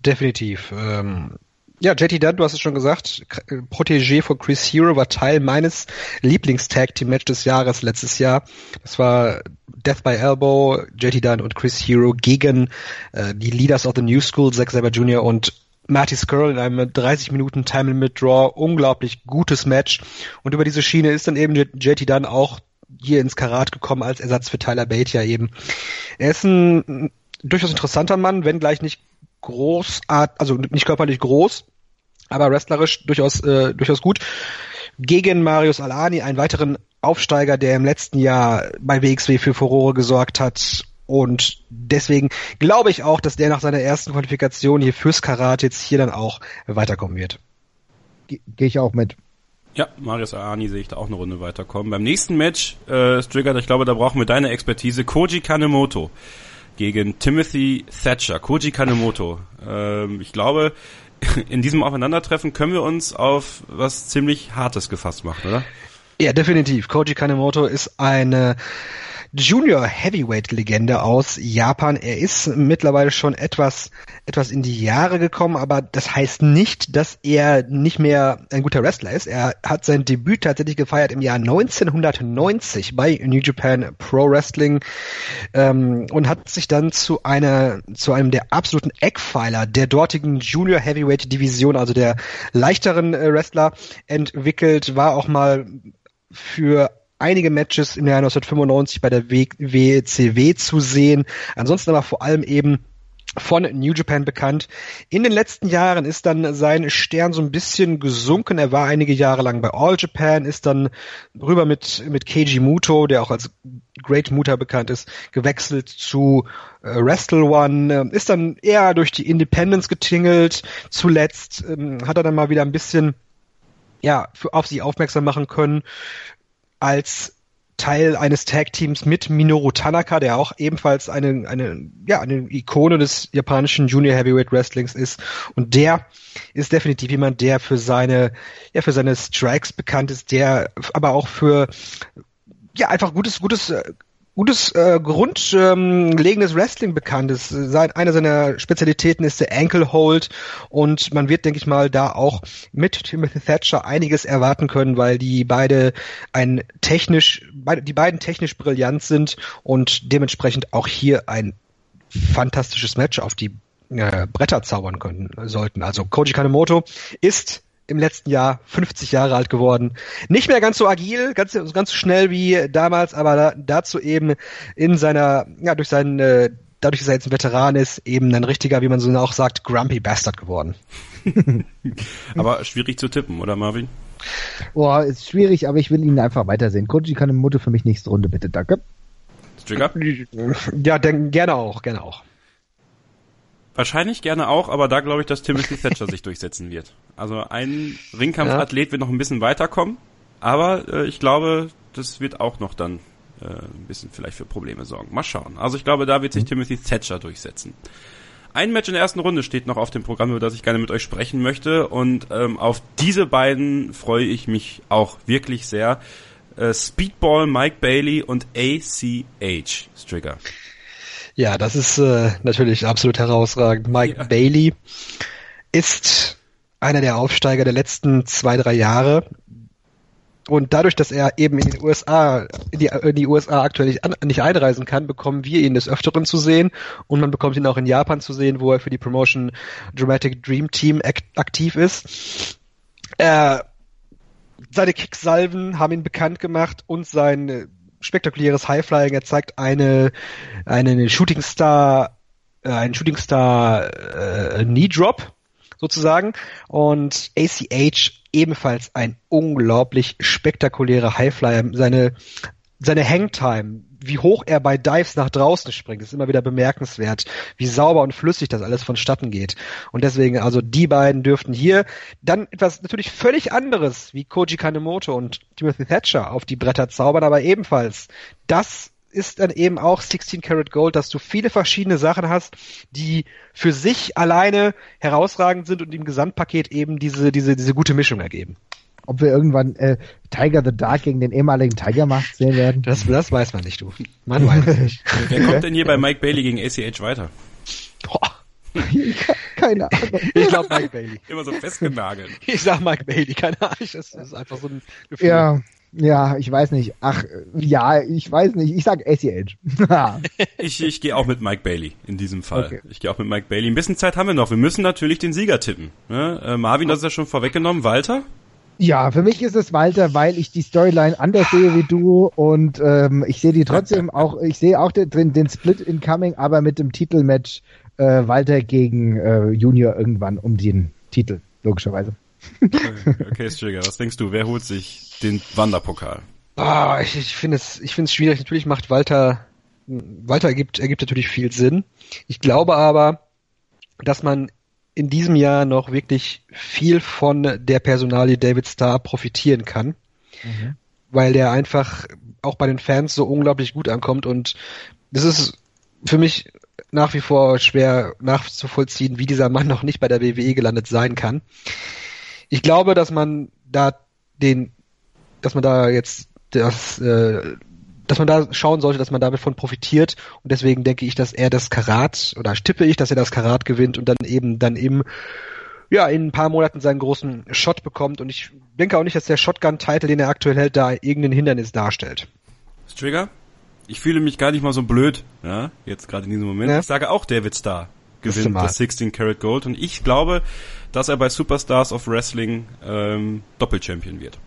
Definitiv. Ähm, ja, JT Dunn, du hast es schon gesagt, Protégé von Chris Hero war Teil meines Lieblings-Tag-Team-Match des Jahres letztes Jahr. Das war Death by Elbow, JT Dunn und Chris Hero gegen äh, die Leaders of the New School, Zack Saber Jr. und Marty Skrull in einem 30 Minuten Time Limit Draw. Unglaublich gutes Match. Und über diese Schiene ist dann eben JT Dunn auch hier ins Karat gekommen als Ersatz für Tyler Bate ja eben. Er ist ein durchaus interessanter Mann, wenn gleich nicht großart, also nicht körperlich groß, aber wrestlerisch durchaus, äh, durchaus gut. Gegen Marius Alani, einen weiteren Aufsteiger, der im letzten Jahr bei WXW für Furore gesorgt hat. Und deswegen glaube ich auch, dass der nach seiner ersten Qualifikation hier fürs Karat jetzt hier dann auch weiterkommen wird. Gehe ich auch mit. Ja, Marius Alani sehe ich da auch eine Runde weiterkommen. Beim nächsten Match, äh, Striggert, ich glaube, da brauchen wir deine Expertise. Koji Kanemoto gegen Timothy Thatcher, Koji Kanemoto. Ähm, ich glaube, (laughs) in diesem Aufeinandertreffen können wir uns auf was ziemlich Hartes gefasst machen, oder? Ja, definitiv. Koji Kanemoto ist eine Junior Heavyweight Legende aus Japan. Er ist mittlerweile schon etwas, etwas in die Jahre gekommen, aber das heißt nicht, dass er nicht mehr ein guter Wrestler ist. Er hat sein Debüt tatsächlich gefeiert im Jahr 1990 bei New Japan Pro Wrestling ähm, und hat sich dann zu einer, zu einem der absoluten Eckpfeiler der dortigen Junior Heavyweight Division, also der leichteren äh, Wrestler entwickelt, war auch mal für einige Matches im Jahr 1995 bei der WCW zu sehen. Ansonsten aber vor allem eben von New Japan bekannt. In den letzten Jahren ist dann sein Stern so ein bisschen gesunken. Er war einige Jahre lang bei All Japan, ist dann rüber mit, mit Keiji Muto, der auch als Great Muta bekannt ist, gewechselt zu äh, Wrestle One, äh, ist dann eher durch die Independence getingelt. Zuletzt ähm, hat er dann mal wieder ein bisschen ja, für, auf sie aufmerksam machen können als Teil eines Tag-Teams mit Minoru Tanaka, der auch ebenfalls eine, eine, ja, eine Ikone des japanischen Junior Heavyweight Wrestlings ist. Und der ist definitiv jemand, der für seine, ja, für seine Strikes bekannt ist, der aber auch für, ja, einfach gutes, gutes, gutes äh, grundlegendes ähm, Wrestling bekannt ist. Sein, eine seiner Spezialitäten ist der Ankle Hold und man wird, denke ich mal, da auch mit Timothy Thatcher einiges erwarten können, weil die beide ein technisch, beide, die beiden technisch brillant sind und dementsprechend auch hier ein fantastisches Match auf die äh, Bretter zaubern können sollten. Also Koji Kanemoto ist im letzten Jahr 50 Jahre alt geworden. Nicht mehr ganz so agil, ganz, ganz so schnell wie damals, aber da, dazu eben in seiner, ja, durch seinen, äh, dadurch, dass er jetzt ein Veteran ist, eben ein richtiger, wie man so auch sagt, grumpy Bastard geworden. (laughs) aber schwierig zu tippen, oder Marvin? Boah, ist schwierig, aber ich will ihn einfach weitersehen. Koji kann im Mutter für mich nächste Runde, bitte, danke. Trigger? Ja, denk, gerne auch, gerne auch. Wahrscheinlich gerne auch, aber da glaube ich, dass Timothy (laughs) Thatcher sich durchsetzen wird. Also ein Ringkampfathlet ja. wird noch ein bisschen weiterkommen, aber äh, ich glaube, das wird auch noch dann äh, ein bisschen vielleicht für Probleme sorgen. Mal schauen. Also ich glaube, da wird sich mhm. Timothy Thatcher durchsetzen. Ein Match in der ersten Runde steht noch auf dem Programm, über das ich gerne mit euch sprechen möchte. Und ähm, auf diese beiden freue ich mich auch wirklich sehr. Äh, Speedball Mike Bailey und ACH Strigger. Ja, das ist äh, natürlich absolut herausragend. Mike ja. Bailey ist einer der Aufsteiger der letzten zwei, drei Jahre. Und dadurch, dass er eben in den USA, in die, in die USA aktuell nicht, an, nicht einreisen kann, bekommen wir ihn des Öfteren zu sehen. Und man bekommt ihn auch in Japan zu sehen, wo er für die Promotion Dramatic Dream Team aktiv ist. Er, seine Kicksalven haben ihn bekannt gemacht und sein spektakuläres Highflying. Er zeigt eine, eine Shooting Star, äh, einen Shooting Star äh, Knee Drop sozusagen und ACH ebenfalls ein unglaublich spektakulärer Highflyer. Seine seine Hangtime, wie hoch er bei Dives nach draußen springt, ist immer wieder bemerkenswert, wie sauber und flüssig das alles vonstatten geht. Und deswegen, also die beiden dürften hier dann etwas natürlich völlig anderes wie Koji Kanemoto und Timothy Thatcher auf die Bretter zaubern, aber ebenfalls das ist dann eben auch 16 Karat Gold, dass du viele verschiedene Sachen hast, die für sich alleine herausragend sind und im Gesamtpaket eben diese, diese, diese gute Mischung ergeben. Ob wir irgendwann äh, Tiger the Dark gegen den ehemaligen Tiger Macht sehen werden? Das, das weiß man nicht, du. Man weiß es nicht. (laughs) Wer kommt denn hier bei Mike Bailey gegen ACH weiter? Boah. (laughs) keine Ahnung. Ich glaube Mike Bailey. Immer so festgenagelt. (laughs) Ich sag Mike Bailey, keine Ahnung. Das ist einfach so ein Gefühl. Ja, ja, ich weiß nicht. Ach, ja, ich weiß nicht. Ich sag ACH. ich ich gehe auch mit Mike Bailey in diesem Fall. Okay. Ich gehe auch mit Mike Bailey. Ein bisschen Zeit haben wir noch. Wir müssen natürlich den Sieger tippen. Ne? Äh, Marvin, das ist ja schon vorweggenommen. Walter? Ja, für mich ist es Walter, weil ich die Storyline anders sehe wie du und ähm, ich sehe die trotzdem auch, ich sehe auch den, den Split incoming, aber mit dem Titelmatch äh, Walter gegen äh, Junior irgendwann um den Titel, logischerweise. Okay, Strigger, was denkst du? Wer holt sich den Wanderpokal? Ah, ich, ich finde es, ich finde es schwierig. Natürlich macht Walter, Walter ergibt, ergibt natürlich viel Sinn. Ich glaube aber, dass man in diesem Jahr noch wirklich viel von der Personalie David Starr profitieren kann, mhm. weil der einfach auch bei den Fans so unglaublich gut ankommt und das ist für mich nach wie vor schwer nachzuvollziehen, wie dieser Mann noch nicht bei der WWE gelandet sein kann. Ich glaube, dass man da den, dass man da jetzt das, äh, dass man da schauen sollte, dass man davon profitiert und deswegen denke ich, dass er das Karat oder tippe ich, dass er das Karat gewinnt und dann eben dann im ja, in ein paar Monaten seinen großen Shot bekommt und ich denke auch nicht, dass der Shotgun-Title, den er aktuell hält, da irgendein Hindernis darstellt. Trigger? Ich fühle mich gar nicht mal so blöd, ja, jetzt gerade in diesem Moment. Ja. Ich sage auch David Starr gewinnt das 16 Karat Gold und ich glaube, dass er bei Superstars of Wrestling ähm, Doppelchampion wird.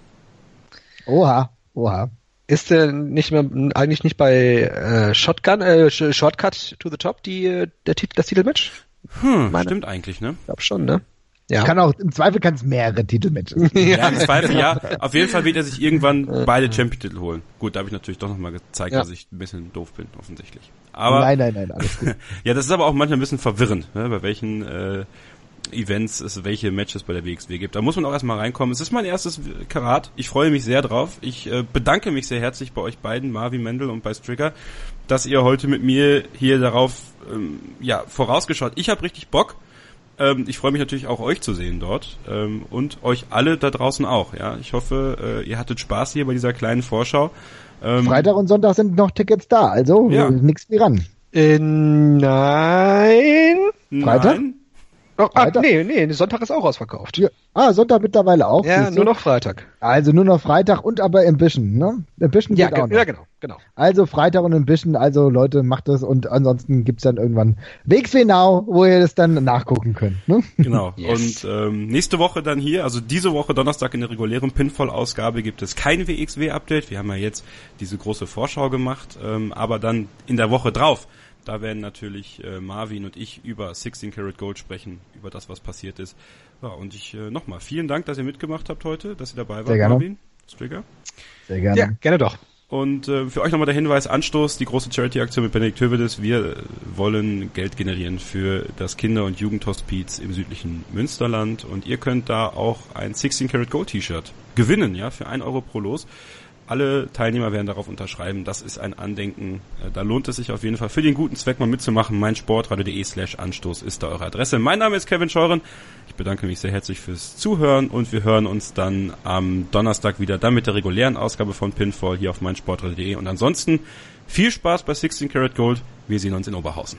Oha, oha. Ist er nicht mehr eigentlich nicht bei äh, Shotgun, äh, Shortcut to the Top die äh, der Titel, das Titelmatch? Hm, Meine. stimmt eigentlich, ne? Ich glaube schon, ne? Ja. Kann auch, im Zweifel kann es mehrere Titelmatches ja. (laughs) ja, im Zweifel ja. (laughs) Auf jeden Fall wird er sich irgendwann beide Champion-Titel holen. Gut, da habe ich natürlich doch nochmal gezeigt, ja. dass ich ein bisschen doof bin, offensichtlich. Aber, nein, nein, nein, alles gut. (laughs) ja, das ist aber auch manchmal ein bisschen verwirrend, ne, bei welchen äh, Events es welche Matches bei der WXW gibt. Da muss man auch erstmal reinkommen. Es ist mein erstes Karat. Ich freue mich sehr drauf. Ich äh, bedanke mich sehr herzlich bei euch beiden, Marvin Mendel und bei Stricker, dass ihr heute mit mir hier darauf ähm, ja, vorausgeschaut. Ich habe richtig Bock. Ähm, ich freue mich natürlich auch euch zu sehen dort ähm, und euch alle da draußen auch. Ja, ich hoffe, äh, ihr hattet Spaß hier bei dieser kleinen Vorschau. Ähm, Freitag und Sonntag sind noch Tickets da, also ja. nichts wie ran. Äh, nein. Freitag? Nein. Oh, ah, nee, nee, Sonntag ist auch ausverkauft. Ja. Ah, Sonntag mittlerweile auch. Ja, nur noch Freitag. Also nur noch Freitag und aber Ambition, ne? Ambition ja, geht auch noch. Ja, genau, genau. Also Freitag und Ambition, also Leute, macht das und ansonsten gibt's dann irgendwann WXW Now, wo ihr das dann nachgucken könnt, ne? Genau. (laughs) yes. Und ähm, nächste Woche dann hier, also diese Woche Donnerstag in der regulären Pinfall-Ausgabe gibt es kein WXW-Update. Wir haben ja jetzt diese große Vorschau gemacht, ähm, aber dann in der Woche drauf da werden natürlich äh, Marvin und ich über 16 Karat Gold sprechen, über das, was passiert ist. Ja, und ich äh, nochmal vielen Dank, dass ihr mitgemacht habt heute, dass ihr dabei wart, Marvin, Strigger. Sehr gerne. Ja, gerne doch. Und äh, für euch nochmal der Hinweis, Anstoß, die große Charity-Aktion mit Benedikt Hövedes. Wir wollen Geld generieren für das Kinder- und Jugendhospiz im südlichen Münsterland. Und ihr könnt da auch ein 16 Karat Gold T-Shirt gewinnen, ja, für 1 Euro pro Los. Alle Teilnehmer werden darauf unterschreiben. Das ist ein Andenken. Äh, da lohnt es sich auf jeden Fall für den guten Zweck mal mitzumachen. Mein slash Anstoß ist da eure Adresse. Mein Name ist Kevin Scheuren. Ich bedanke mich sehr herzlich fürs Zuhören und wir hören uns dann am Donnerstag wieder dann mit der regulären Ausgabe von Pinfall hier auf meinsportradio.de. Und ansonsten viel Spaß bei 16 Karat Gold. Wir sehen uns in Oberhausen.